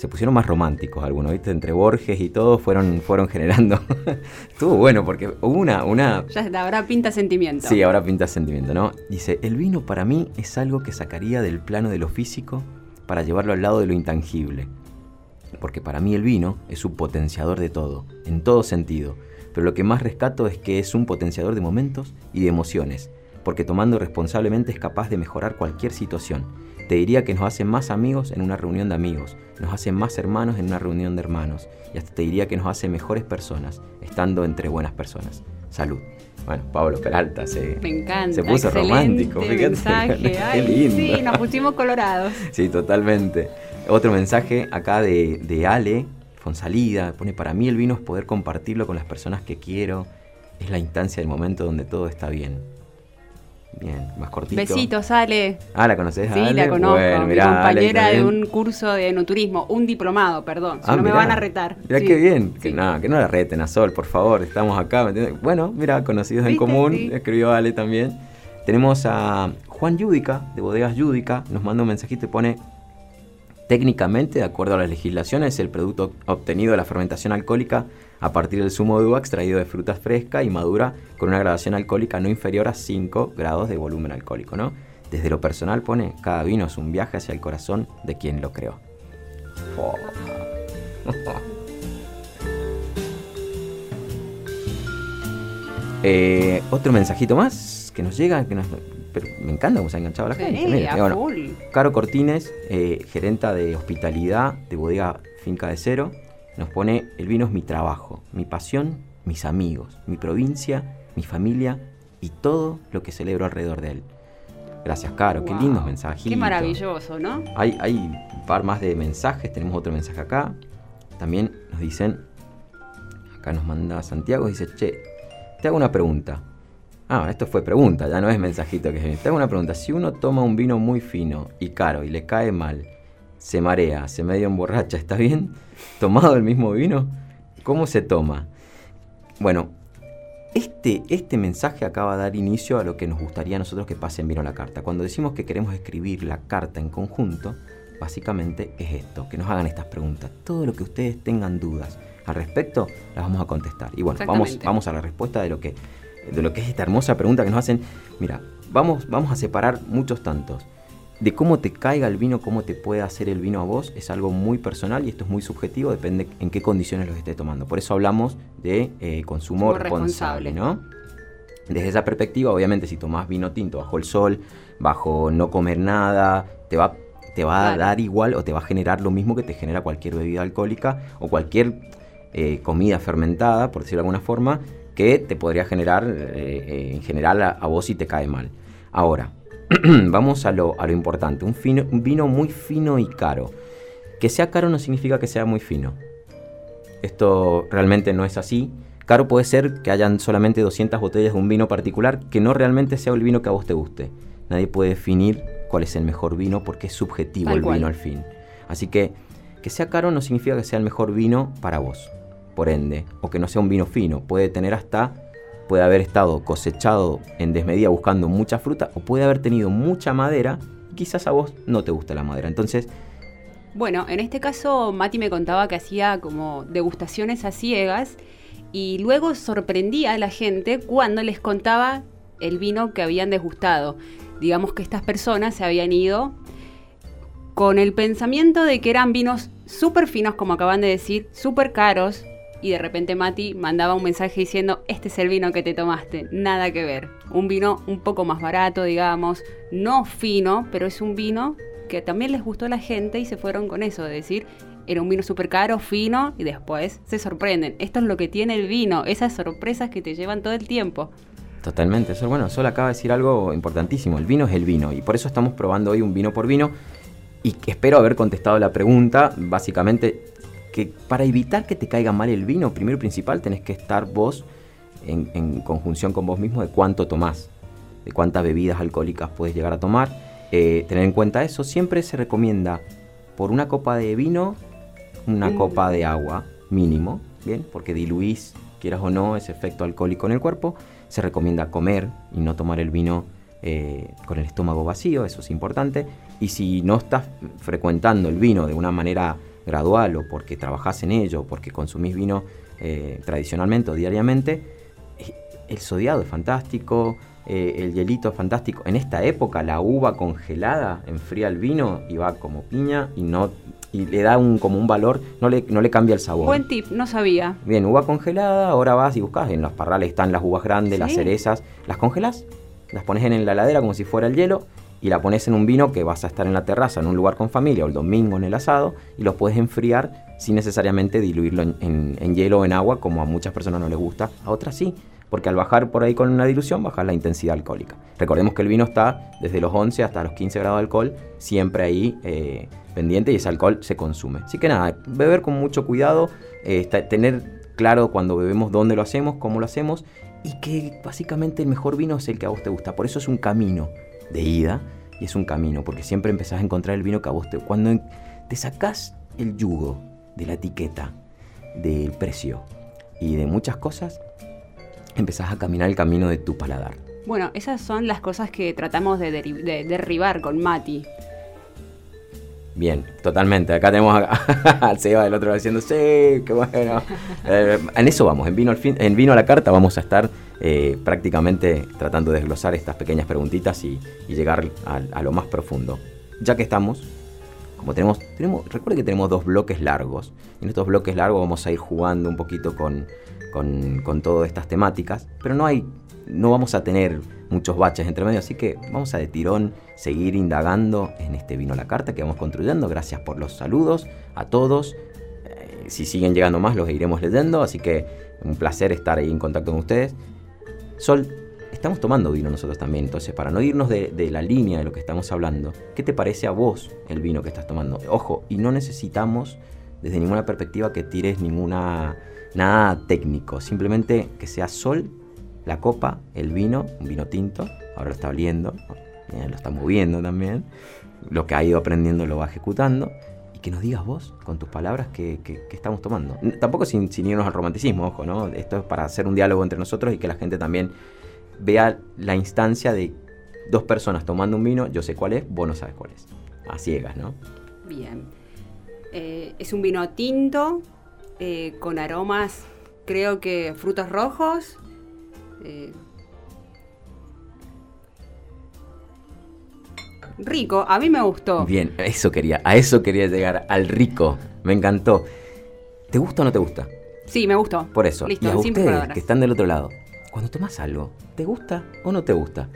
se pusieron más románticos algunos, ¿viste? Entre Borges y todo fueron, fueron generando. Estuvo bueno porque hubo una, una. Ya ahora pinta sentimiento. Sí, ahora pinta sentimiento, ¿no? Dice: El vino para mí es algo que sacaría del plano de lo físico para llevarlo al lado de lo intangible. Porque para mí el vino es un potenciador de todo, en todo sentido. Pero lo que más rescato es que es un potenciador de momentos y de emociones porque tomando responsablemente es capaz de mejorar cualquier situación. Te diría que nos hace más amigos en una reunión de amigos, nos hace más hermanos en una reunión de hermanos, y hasta te diría que nos hace mejores personas, estando entre buenas personas. Salud. Bueno, Pablo Peralta se, Me encanta. se puso romántico. Fíjate, mensaje. qué Ay, lindo. Sí, nos pusimos colorados. Sí, totalmente. Otro mensaje acá de, de Ale Fonsalida. Pone, para mí el vino es poder compartirlo con las personas que quiero. Es la instancia del momento donde todo está bien. Bien, más cortito. Besitos, Ale. Ah, ¿la conoces? Sí, Ale? la conozco. Bueno, mi Ale, compañera de un curso de enoturismo, un diplomado, perdón. Si Ah, no me van a retar. Mirá Sí. qué bien. Que nada, que no la reten a Sol, por favor. Estamos acá. ¿me entiendes? Bueno, mira, conocidos en común. Sí. Escribió Ale también. Tenemos a Juan Yudica, de Bodegas Yudica. Nos manda un mensajito y pone. Técnicamente, de acuerdo a las legislaciones, el producto obtenido de la fermentación alcohólica a partir del zumo de uva extraído de frutas fresca y madura con una gradación alcohólica no inferior a 5 grados de volumen alcohólico, ¿no? Desde lo personal pone, cada vino es un viaje hacia el corazón de quien lo creó. Oh. Eh, otro mensajito más que nos llega, que nos, pero me encanta cómo se ha enganchado la Sí, gente. mira, bueno. Caro Cortines, eh, gerenta de hospitalidad de bodega Finca de Cero, nos pone, el vino es mi trabajo, mi pasión, mis amigos, mi provincia, mi familia y todo lo que celebro alrededor de él. Gracias, Caro, qué lindos mensajitos. Qué maravilloso, ¿no? Hay, hay un par más de mensajes, tenemos otro mensaje acá. También nos dicen, acá nos manda Santiago, dice, che, te hago una pregunta. Ah, esto fue pregunta, ya no es mensajito que Te hago una pregunta. Si uno toma un vino muy fino y caro y le cae mal, se marea, se medio emborracha, ¿está bien? ¿Tomado el mismo vino? ¿Cómo se toma? Bueno, este, este mensaje acaba de dar inicio a lo que nos gustaría a nosotros que pase en Vino a la Carta. Cuando decimos que queremos escribir la carta en conjunto, básicamente es esto, que nos hagan estas preguntas. Todo lo que ustedes tengan dudas al respecto, las vamos a contestar. Y bueno, vamos, vamos a la respuesta de lo que de lo que es esta hermosa pregunta que nos hacen. Mira, vamos, vamos a separar muchos tantos. De cómo te caiga el vino, cómo te puede hacer el vino a vos, es algo muy personal y esto es muy subjetivo, depende en qué condiciones los estés tomando. Por eso hablamos de eh, consumo responsable. ¿no? Desde esa perspectiva, obviamente, si tomás vino tinto bajo el sol, bajo no comer nada, te va, te va a dar igual o te va a generar lo mismo que te genera cualquier bebida alcohólica o cualquier eh, comida fermentada, por decirlo de alguna forma, que te podría generar eh, eh, en general a, a vos si te cae mal. Ahora, vamos a lo, a lo importante. Un, fino- un vino muy fino y caro. Que sea caro no significa que sea muy fino. Esto realmente no es así. Caro puede ser que hayan solamente 200 botellas de un vino particular que no realmente sea el vino que a vos te guste. Nadie puede definir cuál es el mejor vino porque es subjetivo Tal el cual. vino al fin. Así que que sea caro no significa que sea el mejor vino para vos. Por ende, o que no sea un vino fino, puede tener hasta puede haber estado cosechado en desmedida buscando mucha fruta o puede haber tenido mucha madera quizás a vos no te gusta la madera. Entonces, Bueno, en este caso Mati me contaba que hacía como degustaciones a ciegas y luego sorprendía a la gente cuando les contaba el vino que habían degustado. Digamos que estas personas se habían ido con el pensamiento de que eran vinos súper finos, como acaban de decir, súper caros, y de repente Mati mandaba un mensaje diciendo, este es el vino que te tomaste, nada que ver. Un vino un poco más barato, digamos, no fino, pero es un vino que también les gustó a la gente y se fueron con eso, de decir, era un vino súper caro, fino, y después se sorprenden. Esto es lo que tiene el vino, esas sorpresas que te llevan todo el tiempo. Totalmente, Sol. Bueno, Sol acaba de decir algo importantísimo. El vino es el vino y por eso estamos probando hoy un vino por vino. Y espero haber contestado la pregunta. Básicamente, que para evitar que te caiga mal el vino, primero y principal tenés que estar vos en, en conjunción con vos mismo de cuánto tomás, de cuántas bebidas alcohólicas puedes llegar a tomar. Eh, tener en cuenta eso, siempre se recomienda por una copa de vino, una copa de agua mínimo, ¿bien? Porque diluís, quieras o no, ese efecto alcohólico en el cuerpo. Se recomienda comer y no tomar el vino eh, con el estómago vacío, eso es importante. Y si no estás frecuentando el vino de una manera gradual o porque trabajás en ello, o porque consumís vino eh, tradicionalmente o diariamente, eh, el sodiado es fantástico, eh, el hielito es fantástico. En esta época la uva congelada enfría el vino y va como piña y no y le da un, como un valor, no le, no le cambia el sabor. Buen tip, no sabía. Bien, uva congelada, ahora vas y buscas, en los parrales están las uvas grandes, las cerezas, las congelas, las pones en la heladera como si fuera el hielo y la pones en un vino que vas a estar en la terraza, en un lugar con familia o el domingo en el asado y los puedes enfriar sin necesariamente diluirlo en, hielo o en agua como a muchas personas no les gusta, a otras sí. porque al bajar por ahí con una dilución bajas la intensidad alcohólica. Recordemos que el vino está desde los 11 hasta los 15 grados de alcohol, siempre ahí eh, pendiente y ese alcohol se consume. Así que nada, beber con mucho cuidado, eh, tener claro cuando bebemos dónde lo hacemos, cómo lo hacemos y que básicamente el mejor vino es el que a vos te gusta. Por eso es un camino de ida y es un camino, porque siempre empezás a encontrar el vino que a vos te... Cuando te sacás el yugo de la etiqueta, del precio y de muchas cosas, empezás a caminar el camino de tu paladar. Bueno, esas son las cosas que tratamos de, derribar con Mati. Bien, totalmente. Acá tenemos a, Seba del otro lado diciendo, sí, qué bueno. Eh, en eso vamos, en vino, fin, en vino a la carta vamos a estar eh, prácticamente tratando de desglosar estas pequeñas preguntitas y, llegar a, lo más profundo. Ya que estamos, como tenemos, tenemos, recuerde que tenemos dos bloques largos. En estos bloques largos vamos a ir jugando un poquito con, con, con todas estas temáticas, pero no hay, no vamos a tener muchos baches entre medio, así que vamos a de tirón seguir indagando en este vino a la carta que vamos construyendo. Gracias por los saludos a todos. Eh, si siguen llegando más, los iremos leyendo, así que un placer estar ahí en contacto con ustedes. Sol, estamos tomando vino nosotros también, entonces para no irnos de, la línea de lo que estamos hablando, ¿qué te parece a vos el vino que estás tomando? Ojo, y no necesitamos desde ninguna perspectiva que tires ninguna nada técnico, simplemente que sea Sol, la copa, el vino, un vino tinto, ahora lo está oliendo, lo está moviendo también, lo que ha ido aprendiendo lo va ejecutando, y que nos digas vos, con tus palabras, qué estamos tomando. Tampoco sin, irnos al romanticismo, ojo, ¿no? Esto es para hacer un diálogo entre nosotros y que la gente también vea la instancia de dos personas tomando un vino, yo sé cuál es, vos no sabes cuál es. A ciegas, ¿no? Bien. Eh, es un vino tinto, eh, con aromas, creo que frutos rojos. Eh, rico, a mí me gustó. Bien, eso quería, a eso quería llegar, al rico. Me encantó. ¿Te gusta o no te gusta? Sí, me gustó. Por eso. y a ustedes que están del otro lado, cuando tomas algo, ¿te gusta o no te gusta?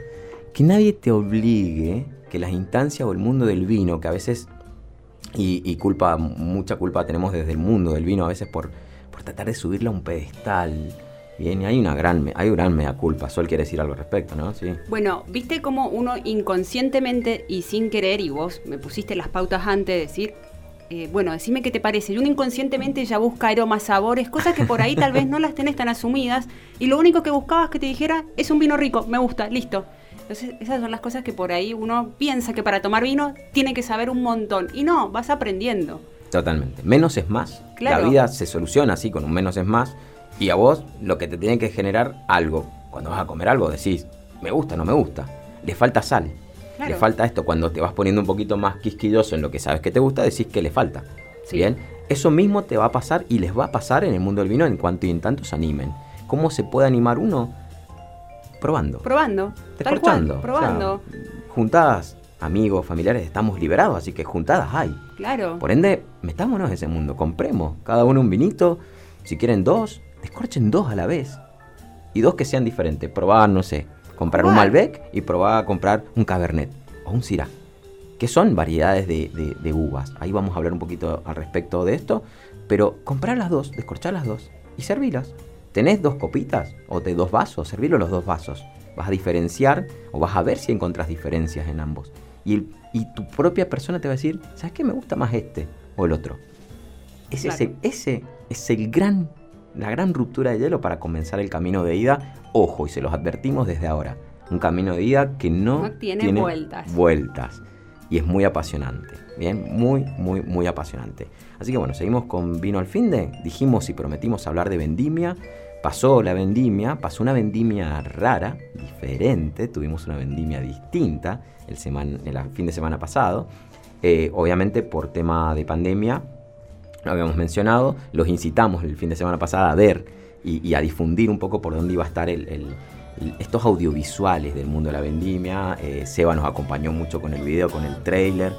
Que nadie te obligue, que las instancias o el mundo del vino, que a veces, y, culpa, mucha culpa tenemos desde el mundo del vino, a veces por, por tratar de subirlo a un pedestal. Bien, hay una gran, hay una gran mea culpa. Sol quiere decir algo al respecto, ¿no? Sí. Bueno, viste cómo uno inconscientemente y sin querer, y vos me pusiste las pautas antes de decir, eh, bueno, decime qué te parece. Y uno inconscientemente ya busca aromas, sabores, cosas que por ahí tal vez no las tenés tan asumidas. Y lo único que buscabas que te dijera es un vino rico, me gusta, listo. Entonces, esas son las cosas que por ahí uno piensa que para tomar vino tiene que saber un montón. Y no, vas aprendiendo. Totalmente. Menos es más. La vida se soluciona así, con un menos es más. Y a vos lo que te tiene que generar algo. Cuando vas a comer algo decís, me gusta, no me gusta. Le falta sal le falta esto. Cuando te vas poniendo un poquito más quisquilloso en lo que sabes que te gusta, decís que le falta. Bien, eso mismo te va a pasar y les va a pasar en el mundo del vino en cuanto y en tanto se animen. ¿Cómo se puede animar uno? Probando. Probando. Descorchando. probando. juntadas, amigos, familiares, estamos liberados, así que juntadas hay. Claro. Por ende, metámonos en ese mundo, compremos cada uno un vinito, si quieren dos, descorchen dos a la vez. Y dos que sean diferentes. Probar, no sé, comprar un Malbec y probar a comprar un Cabernet o un Syrah, que son variedades de, uvas. Ahí vamos a hablar un poquito al respecto de esto, pero comprar las dos, descorchar las dos y servirlas. ¿Tenés dos copitas o de dos vasos? Servirlo los dos vasos. Vas a diferenciar o vas a ver si encontrás diferencias en ambos. Y, y tu propia persona te va a decir, ¿sabes qué? Me gusta más este o el otro. ese, ese es el gran la gran ruptura de hielo para comenzar el camino de ida. Ojo, y se los advertimos desde ahora. Un camino de ida que no, tiene, vueltas. vueltas. Y es muy apasionante. Bien, muy, muy, muy apasionante. Así que bueno, seguimos con Vino al fin de. Dijimos y prometimos hablar de vendimia. Pasó la vendimia, pasó una vendimia rara, diferente. Tuvimos una vendimia distinta el, el fin de semana pasado. Eh, obviamente por tema de pandemia habíamos mencionado, los incitamos el fin de semana pasada a ver y, a difundir un poco por dónde iba a estar estos audiovisuales del mundo de la vendimia. Eh, Seba nos acompañó mucho con el video, con el trailer.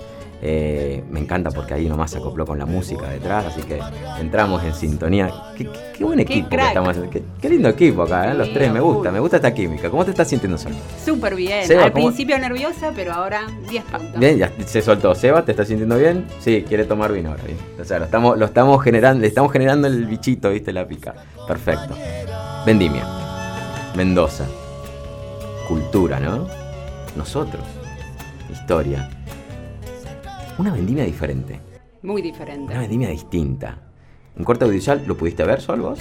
Eh, me encanta porque ahí nomás se acopló con la música detrás, así que entramos en sintonía. Qué, buen equipo que estamos qué, lindo equipo acá, ¿eh? los tres, me gusta, me gusta esta química. ¿Cómo te estás sintiendo, Sol? Súper bien. Al principio nerviosa, pero ahora 10 pautas. Bien, ya se soltó. Seba, ¿te estás sintiendo bien? Sí, quiere tomar vino ahora. Bien. O sea, lo estamos, lo estamos generando, le estamos generando el bichito, ¿viste? La pica. Perfecto. Vendimia. Mendoza. Cultura, ¿no? Nosotros. Historia. Una vendimia diferente. Muy diferente. Una vendimia distinta. Un corte audiovisual, ¿lo pudiste ver solo vos?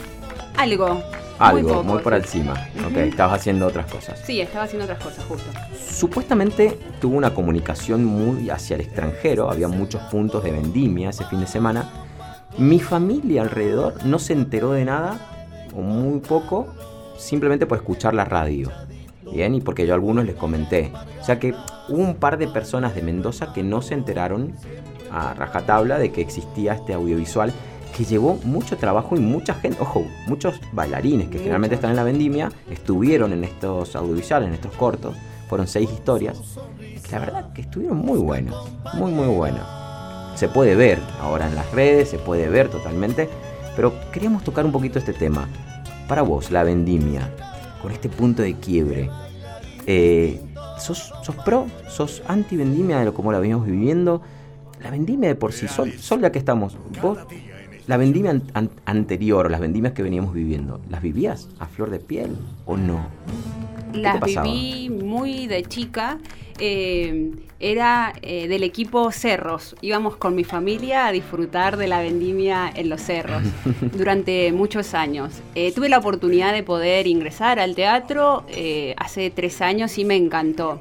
Algo. Algo, muy, muy, poco, por sí. encima. Ok, Ujú. estabas haciendo otras cosas. Sí, estaba haciendo otras cosas, justo. Supuestamente tuvo una comunicación muy hacia el extranjero, había muchos puntos de vendimia ese fin de semana. Mi familia alrededor no se enteró de nada, o muy poco, simplemente por escuchar la radio. Bien, y porque yo a algunos les comenté. O sea que hubo un par de personas de Mendoza que no se enteraron a rajatabla de que existía este audiovisual que llevó mucho trabajo y mucha gente, ojo, muchos bailarines que generalmente están en la vendimia, estuvieron en estos audiovisuales, en estos cortos, fueron seis historias, que la verdad que estuvieron muy buenos, muy muy buenos. Se puede ver ahora en las redes, se puede ver totalmente, pero queríamos tocar un poquito este tema. Para vos, la vendimia, con este punto de quiebre, eh, ¿sos, ¿sos pro? ¿Sos anti-vendimia de lo como la venimos viviendo? La vendimia de por sí, sol, sol ya que estamos, vos, la vendimia an- an- anterior o las vendimias que veníamos viviendo, ¿las vivías a flor de piel o no? ¿Qué te Las viví muy de chica. Eh, era eh, del equipo Cerros. Íbamos con mi familia a disfrutar de la vendimia en los cerros durante muchos años. Eh, tuve la oportunidad de poder ingresar al teatro hace tres años y me encantó.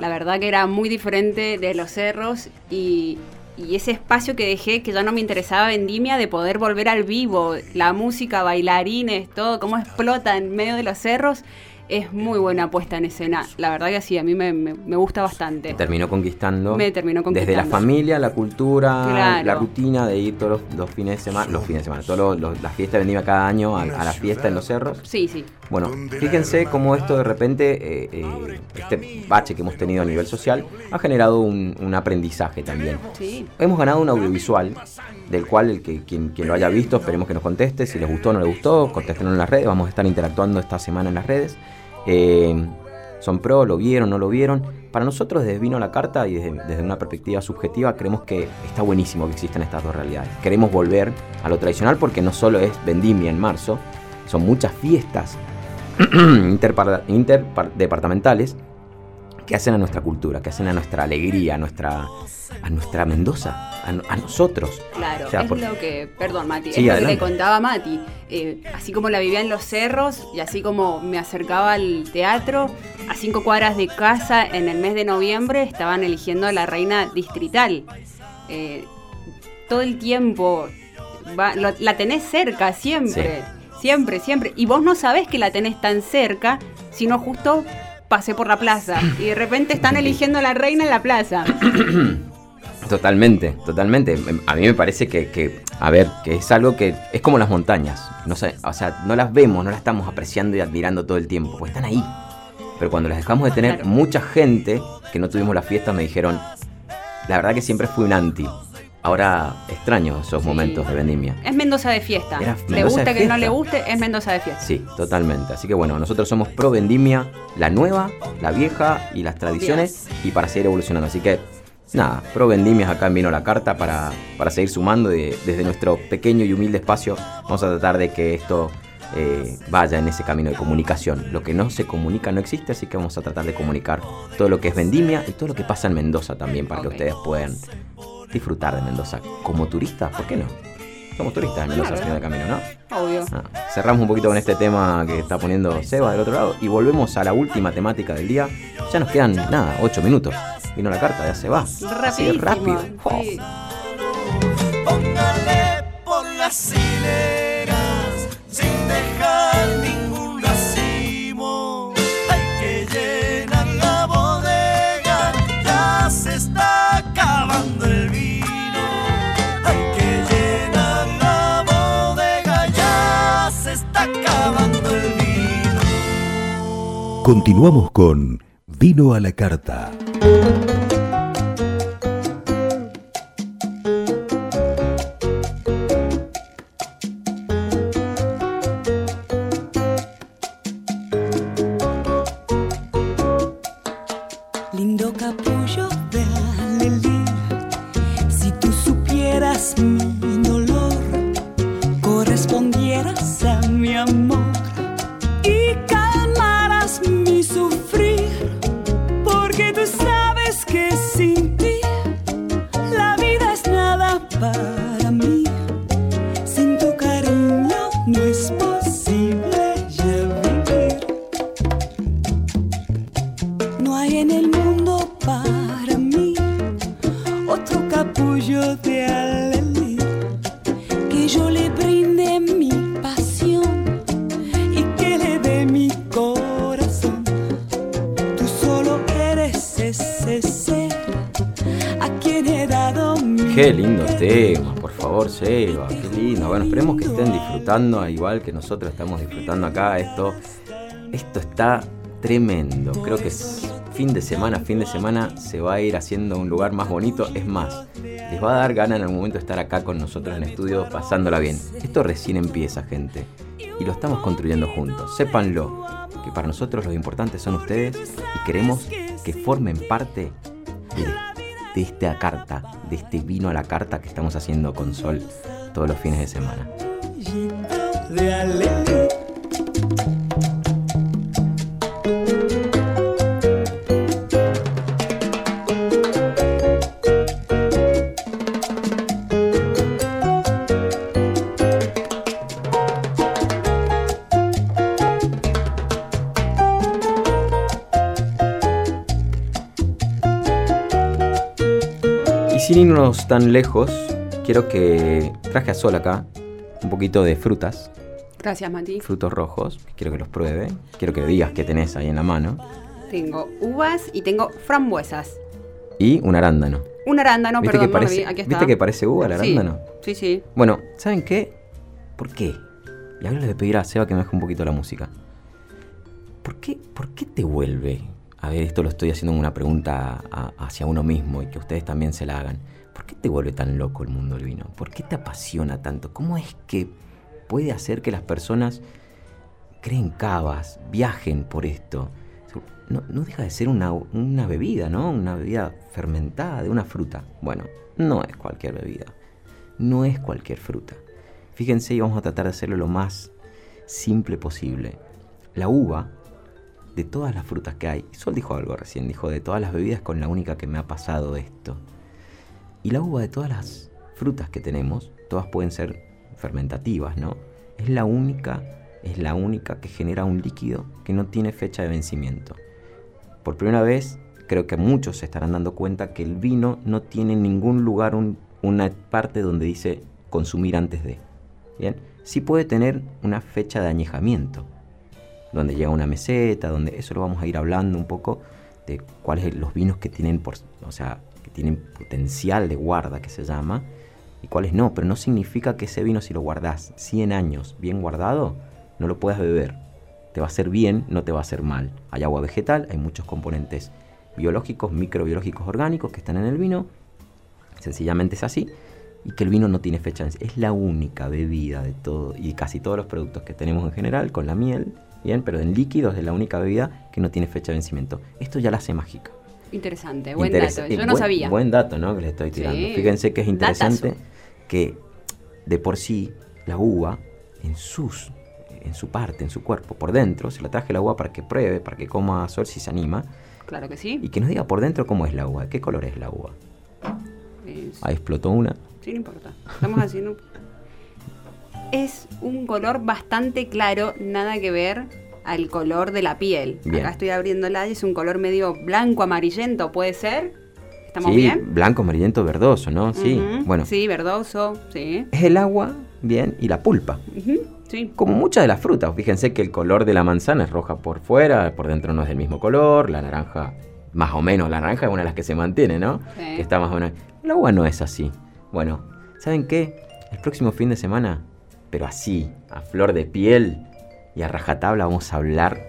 La verdad que era muy diferente de los cerros y, y ese espacio que dejé, que ya no me interesaba vendimia, de poder volver al vivo, la música, bailarines, todo, cómo explota en medio de los cerros, es muy buena puesta en escena. La verdad que sí, a mí me, me- me gusta bastante. Te terminó conquistando. Me terminó Desde la conquistando. familia, la cultura, Claro. la rutina de ir todos los, los fines de semana, los fines de semana, todas las fiestas vendimia cada año a, a la fiesta en los cerros. Sí, sí. Bueno, fíjense cómo esto de repente, eh, eh, este bache que hemos tenido a nivel social, ha generado un, un aprendizaje también. Sí. Hemos ganado un audiovisual, del cual el que, quien, quien lo haya visto, esperemos que nos conteste. Si les gustó o no les gustó, contéstenos en las redes. Vamos a estar interactuando esta semana en las redes. Eh, son pro, lo vieron, no lo vieron. Para nosotros, desde Vino la Carta y desde, desde una perspectiva subjetiva, creemos que está buenísimo que existan estas dos realidades. Queremos volver a lo tradicional porque no solo es vendimia en marzo, son muchas fiestas interdepartamentales que hacen a nuestra cultura, que hacen a nuestra alegría, a nuestra, a nuestra Mendoza, a, a nosotros. Claro, O sea, es por- lo que, perdón Mati, Sí, es lo que le contaba Mati. Eh, así como la vivía en los cerros y así como me acercaba al teatro, a cinco cuadras de casa en el mes de noviembre estaban eligiendo a la reina distrital. Eh, todo el tiempo va- lo- la tenés cerca, siempre, siempre, siempre. Y vos no sabés que la tenés tan cerca, sino justo pasé por la plaza y de repente están eligiendo a la reina en la plaza. Totalmente, totalmente. A mí me parece que, que, a ver, que es algo que es como las montañas. No sé, o sea, no las vemos, no las estamos apreciando y admirando todo el tiempo, porque están ahí. Pero cuando las dejamos de tener, Claro. mucha gente que no tuvimos la fiesta me dijeron, la verdad que siempre fui un anti. Ahora extraño esos Sí. momentos de vendimia. Es Mendoza de fiesta. Le gusta que no le guste, es Mendoza de fiesta. Sí, totalmente. Así que bueno, nosotros somos pro vendimia, la nueva, la vieja y las tradiciones y para seguir evolucionando. Así que nada, pro vendimias acá en Vino la Carta para, para seguir sumando y desde nuestro pequeño y humilde espacio vamos a tratar de que esto eh, vaya en ese camino de comunicación. Lo que no se comunica no existe, así que vamos a tratar de comunicar todo lo que es vendimia y todo lo que pasa en Mendoza también para que ustedes puedan disfrutar de Mendoza como turistas, ¿por qué no? Somos turistas en Mendoza al final del camino, ¿no? Obvio. Ah, cerramos un poquito con este tema que está poniendo Seba del otro lado y volvemos a la última temática del día. Ya nos quedan, nada, 8 minutos. Vino la carta, ya se va. Así rápido. Oh. sí. Póngale por las Continuamos con Vino a la Carta. Disfrutando, igual que nosotros estamos disfrutando acá. Esto, esto está tremendo. Creo que fin de semana, fin de semana se va a ir haciendo un lugar más bonito. Es más, les va a dar ganas en algún momento de estar acá con nosotros en estudio pasándola bien. Esto recién empieza, gente. Y lo estamos construyendo juntos. Sépanlo, que para nosotros los importantes son ustedes y queremos que formen parte de, de esta carta, de este vino a la carta que estamos haciendo con Sol todos los fines de semana. Y sin irnos tan lejos, quiero que traje a Sol acá un poquito de frutas, Gracias, Mati. frutos rojos. Quiero que los pruebe. Quiero que digas qué tenés ahí en la mano. Tengo uvas y tengo frambuesas. Y un arándano. Un arándano, ¿Viste, perdón, que no parece, vi. Aquí está. ¿Viste que parece uva el arándano? Sí, sí. Bueno, ¿saben qué? ¿Por qué? Y ahora le voy a pedir a Seba que me deje un poquito la música. ¿Por qué, ¿Por qué te vuelve? A ver, esto lo estoy haciendo una pregunta a- hacia uno mismo y que ustedes también se la hagan. ¿Por qué te vuelve tan loco el mundo del vino? ¿Por qué te apasiona tanto? ¿Cómo es que puede hacer que las personas creen cavas, viajen por esto? No, deja de ser una, una bebida, ¿no? Una bebida fermentada de una fruta. Bueno, no es cualquier bebida. No es cualquier fruta. Fíjense y vamos a tratar de hacerlo lo más simple posible. La uva, de todas las frutas que hay, Sol dijo algo recién, dijo de todas las bebidas con la única que me ha pasado esto. Y la uva de todas las frutas que tenemos, todas pueden ser fermentativas, ¿no? Es la única, es la única que genera un líquido que no tiene fecha de vencimiento. Por primera vez, creo que muchos se estarán dando cuenta que el vino no tiene en ningún lugar un- una parte donde dice consumir antes de. Bien, sí puede tener una fecha de añejamiento, donde llega una meseta, donde eso lo vamos a ir hablando un poco de cuáles los vinos que tienen, o sea, que tienen potencial de guarda, que se llama, y cuáles no. Pero no significa que ese vino, si lo guardás 100 años bien guardado, no lo puedas beber. Te va a hacer bien, no te va a hacer mal. Hay agua vegetal, hay muchos componentes biológicos, microbiológicos, orgánicos que están en el vino. Sencillamente es así. Y que el vino no tiene fecha. Es la única bebida de todo y casi todos los productos que tenemos en general, con la miel, bien, pero en líquidos es la única bebida que no tiene fecha de vencimiento. Esto ya la hace mágica. Interesante, buen Interesa- dato. Yo no buen- sabía. Buen dato, ¿no? Que le estoy tirando. Sí, Fíjense que es interesante datazo. que de por sí la uva en sus en su parte, en su cuerpo, por dentro, se la traje la uva para que pruebe, para que coma sol si se anima, Claro que sí. y que nos diga por dentro cómo es la uva, qué color es la uva. Es- Ahí explotó una. Sí, no importa. Estamos haciendo. Es un color bastante claro, nada que ver al color de la piel. Bien. Acá estoy abriéndola y es un color medio blanco amarillento, ¿puede ser? ¿Estamos sí, bien? blanco, amarillento, verdoso, ¿no? Sí. Bueno, Sí, verdoso, sí. es el agua, bien, y la pulpa. Sí. Como muchas de las frutas, fíjense que el color de la manzana es roja por fuera, por dentro no es del mismo color, la naranja, más o menos, la naranja es una de las que se mantiene, ¿no? Sí. Que está más o menos. El agua no es así. Bueno, ¿saben qué? El próximo fin de semana, pero así, a flor de piel y a rajatabla, vamos a hablar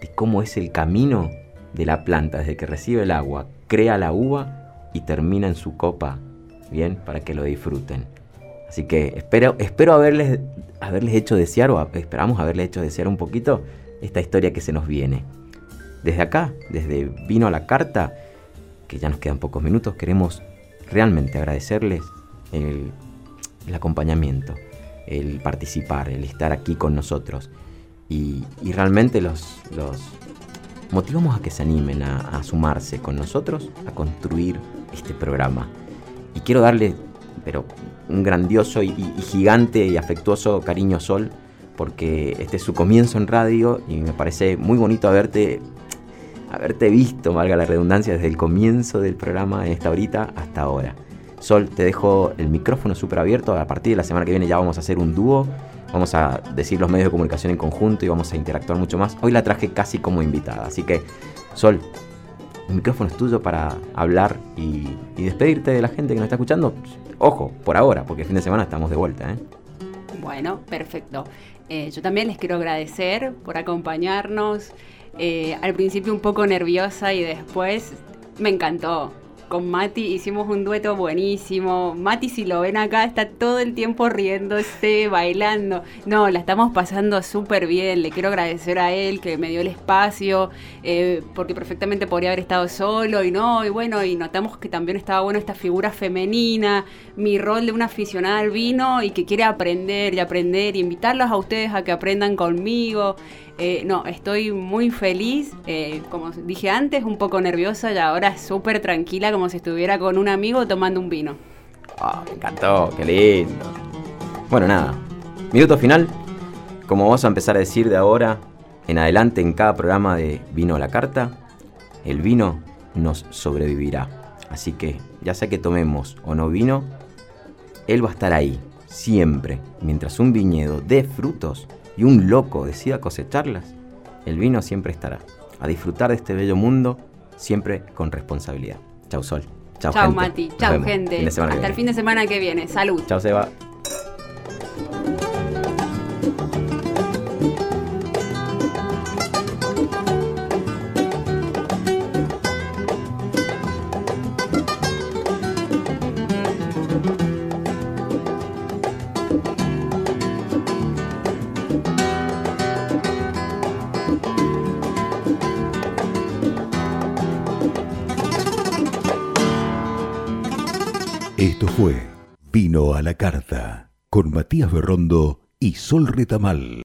de cómo es el camino de la planta, desde que recibe el agua, crea la uva y termina en su copa, bien, para que lo disfruten. Así que espero, espero haberles, haberles hecho desear, o esperamos haberles hecho desear un poquito esta historia que se nos viene. Desde acá, desde Vino a la Carta, que ya nos quedan pocos minutos, queremos realmente agradecerles el, el acompañamiento, el participar, el estar aquí con nosotros. Y, realmente los, motivamos a que se animen a, sumarse con nosotros a construir este programa. Y quiero darle, pero un grandioso y, gigante y afectuoso cariño Sol, porque este es su comienzo en radio y me parece muy bonito haberte, haberte visto, valga la redundancia, desde el comienzo del programa en esta horita hasta ahora. Sol, te dejo el micrófono súper abierto. A partir de la semana que viene ya vamos a hacer un dúo. Vamos a decir los medios de comunicación en conjunto y vamos a interactuar mucho más. Hoy la traje casi como invitada. Así que, Sol, el micrófono es tuyo para hablar y, despedirte de la gente que nos está escuchando. Ojo, por ahora, porque el fin de semana estamos de vuelta. ¿eh? Bueno, perfecto. Eh, yo también les quiero agradecer por acompañarnos. Eh, al principio un poco nerviosa y después me encantó con Mati hicimos un dueto buenísimo. Mati, si lo ven acá, está todo el tiempo riéndose, bailando. No, la estamos pasando súper bien. Le quiero agradecer a él que me dio el espacio, eh, porque perfectamente podría haber estado solo y no, y bueno, y notamos que también estaba bueno esta figura femenina, mi rol de una aficionada al vino y que quiere aprender y aprender y invitarlos a ustedes a que aprendan conmigo. Eh, no, estoy muy feliz, eh, como dije antes, un poco nerviosa y ahora súper tranquila, como si estuviera con un amigo tomando un vino. Ah, me encantó, qué lindo. Bueno, nada. Minuto final. Como vamos a empezar a decir de ahora en adelante en cada programa de Vino a la Carta, el vino nos sobrevivirá. Así que, ya sea que tomemos o no vino, él va a estar ahí, siempre, mientras un viñedo dé frutos y un loco decida cosecharlas, el vino siempre estará. A disfrutar de este bello mundo, siempre con responsabilidad. Chau Sol. Chau, Chau Mati. Chau gente. Hasta el fin de semana que viene. Salud. Chau Seba. Vino a la carta con Matías Berrondo y Sol Retamal.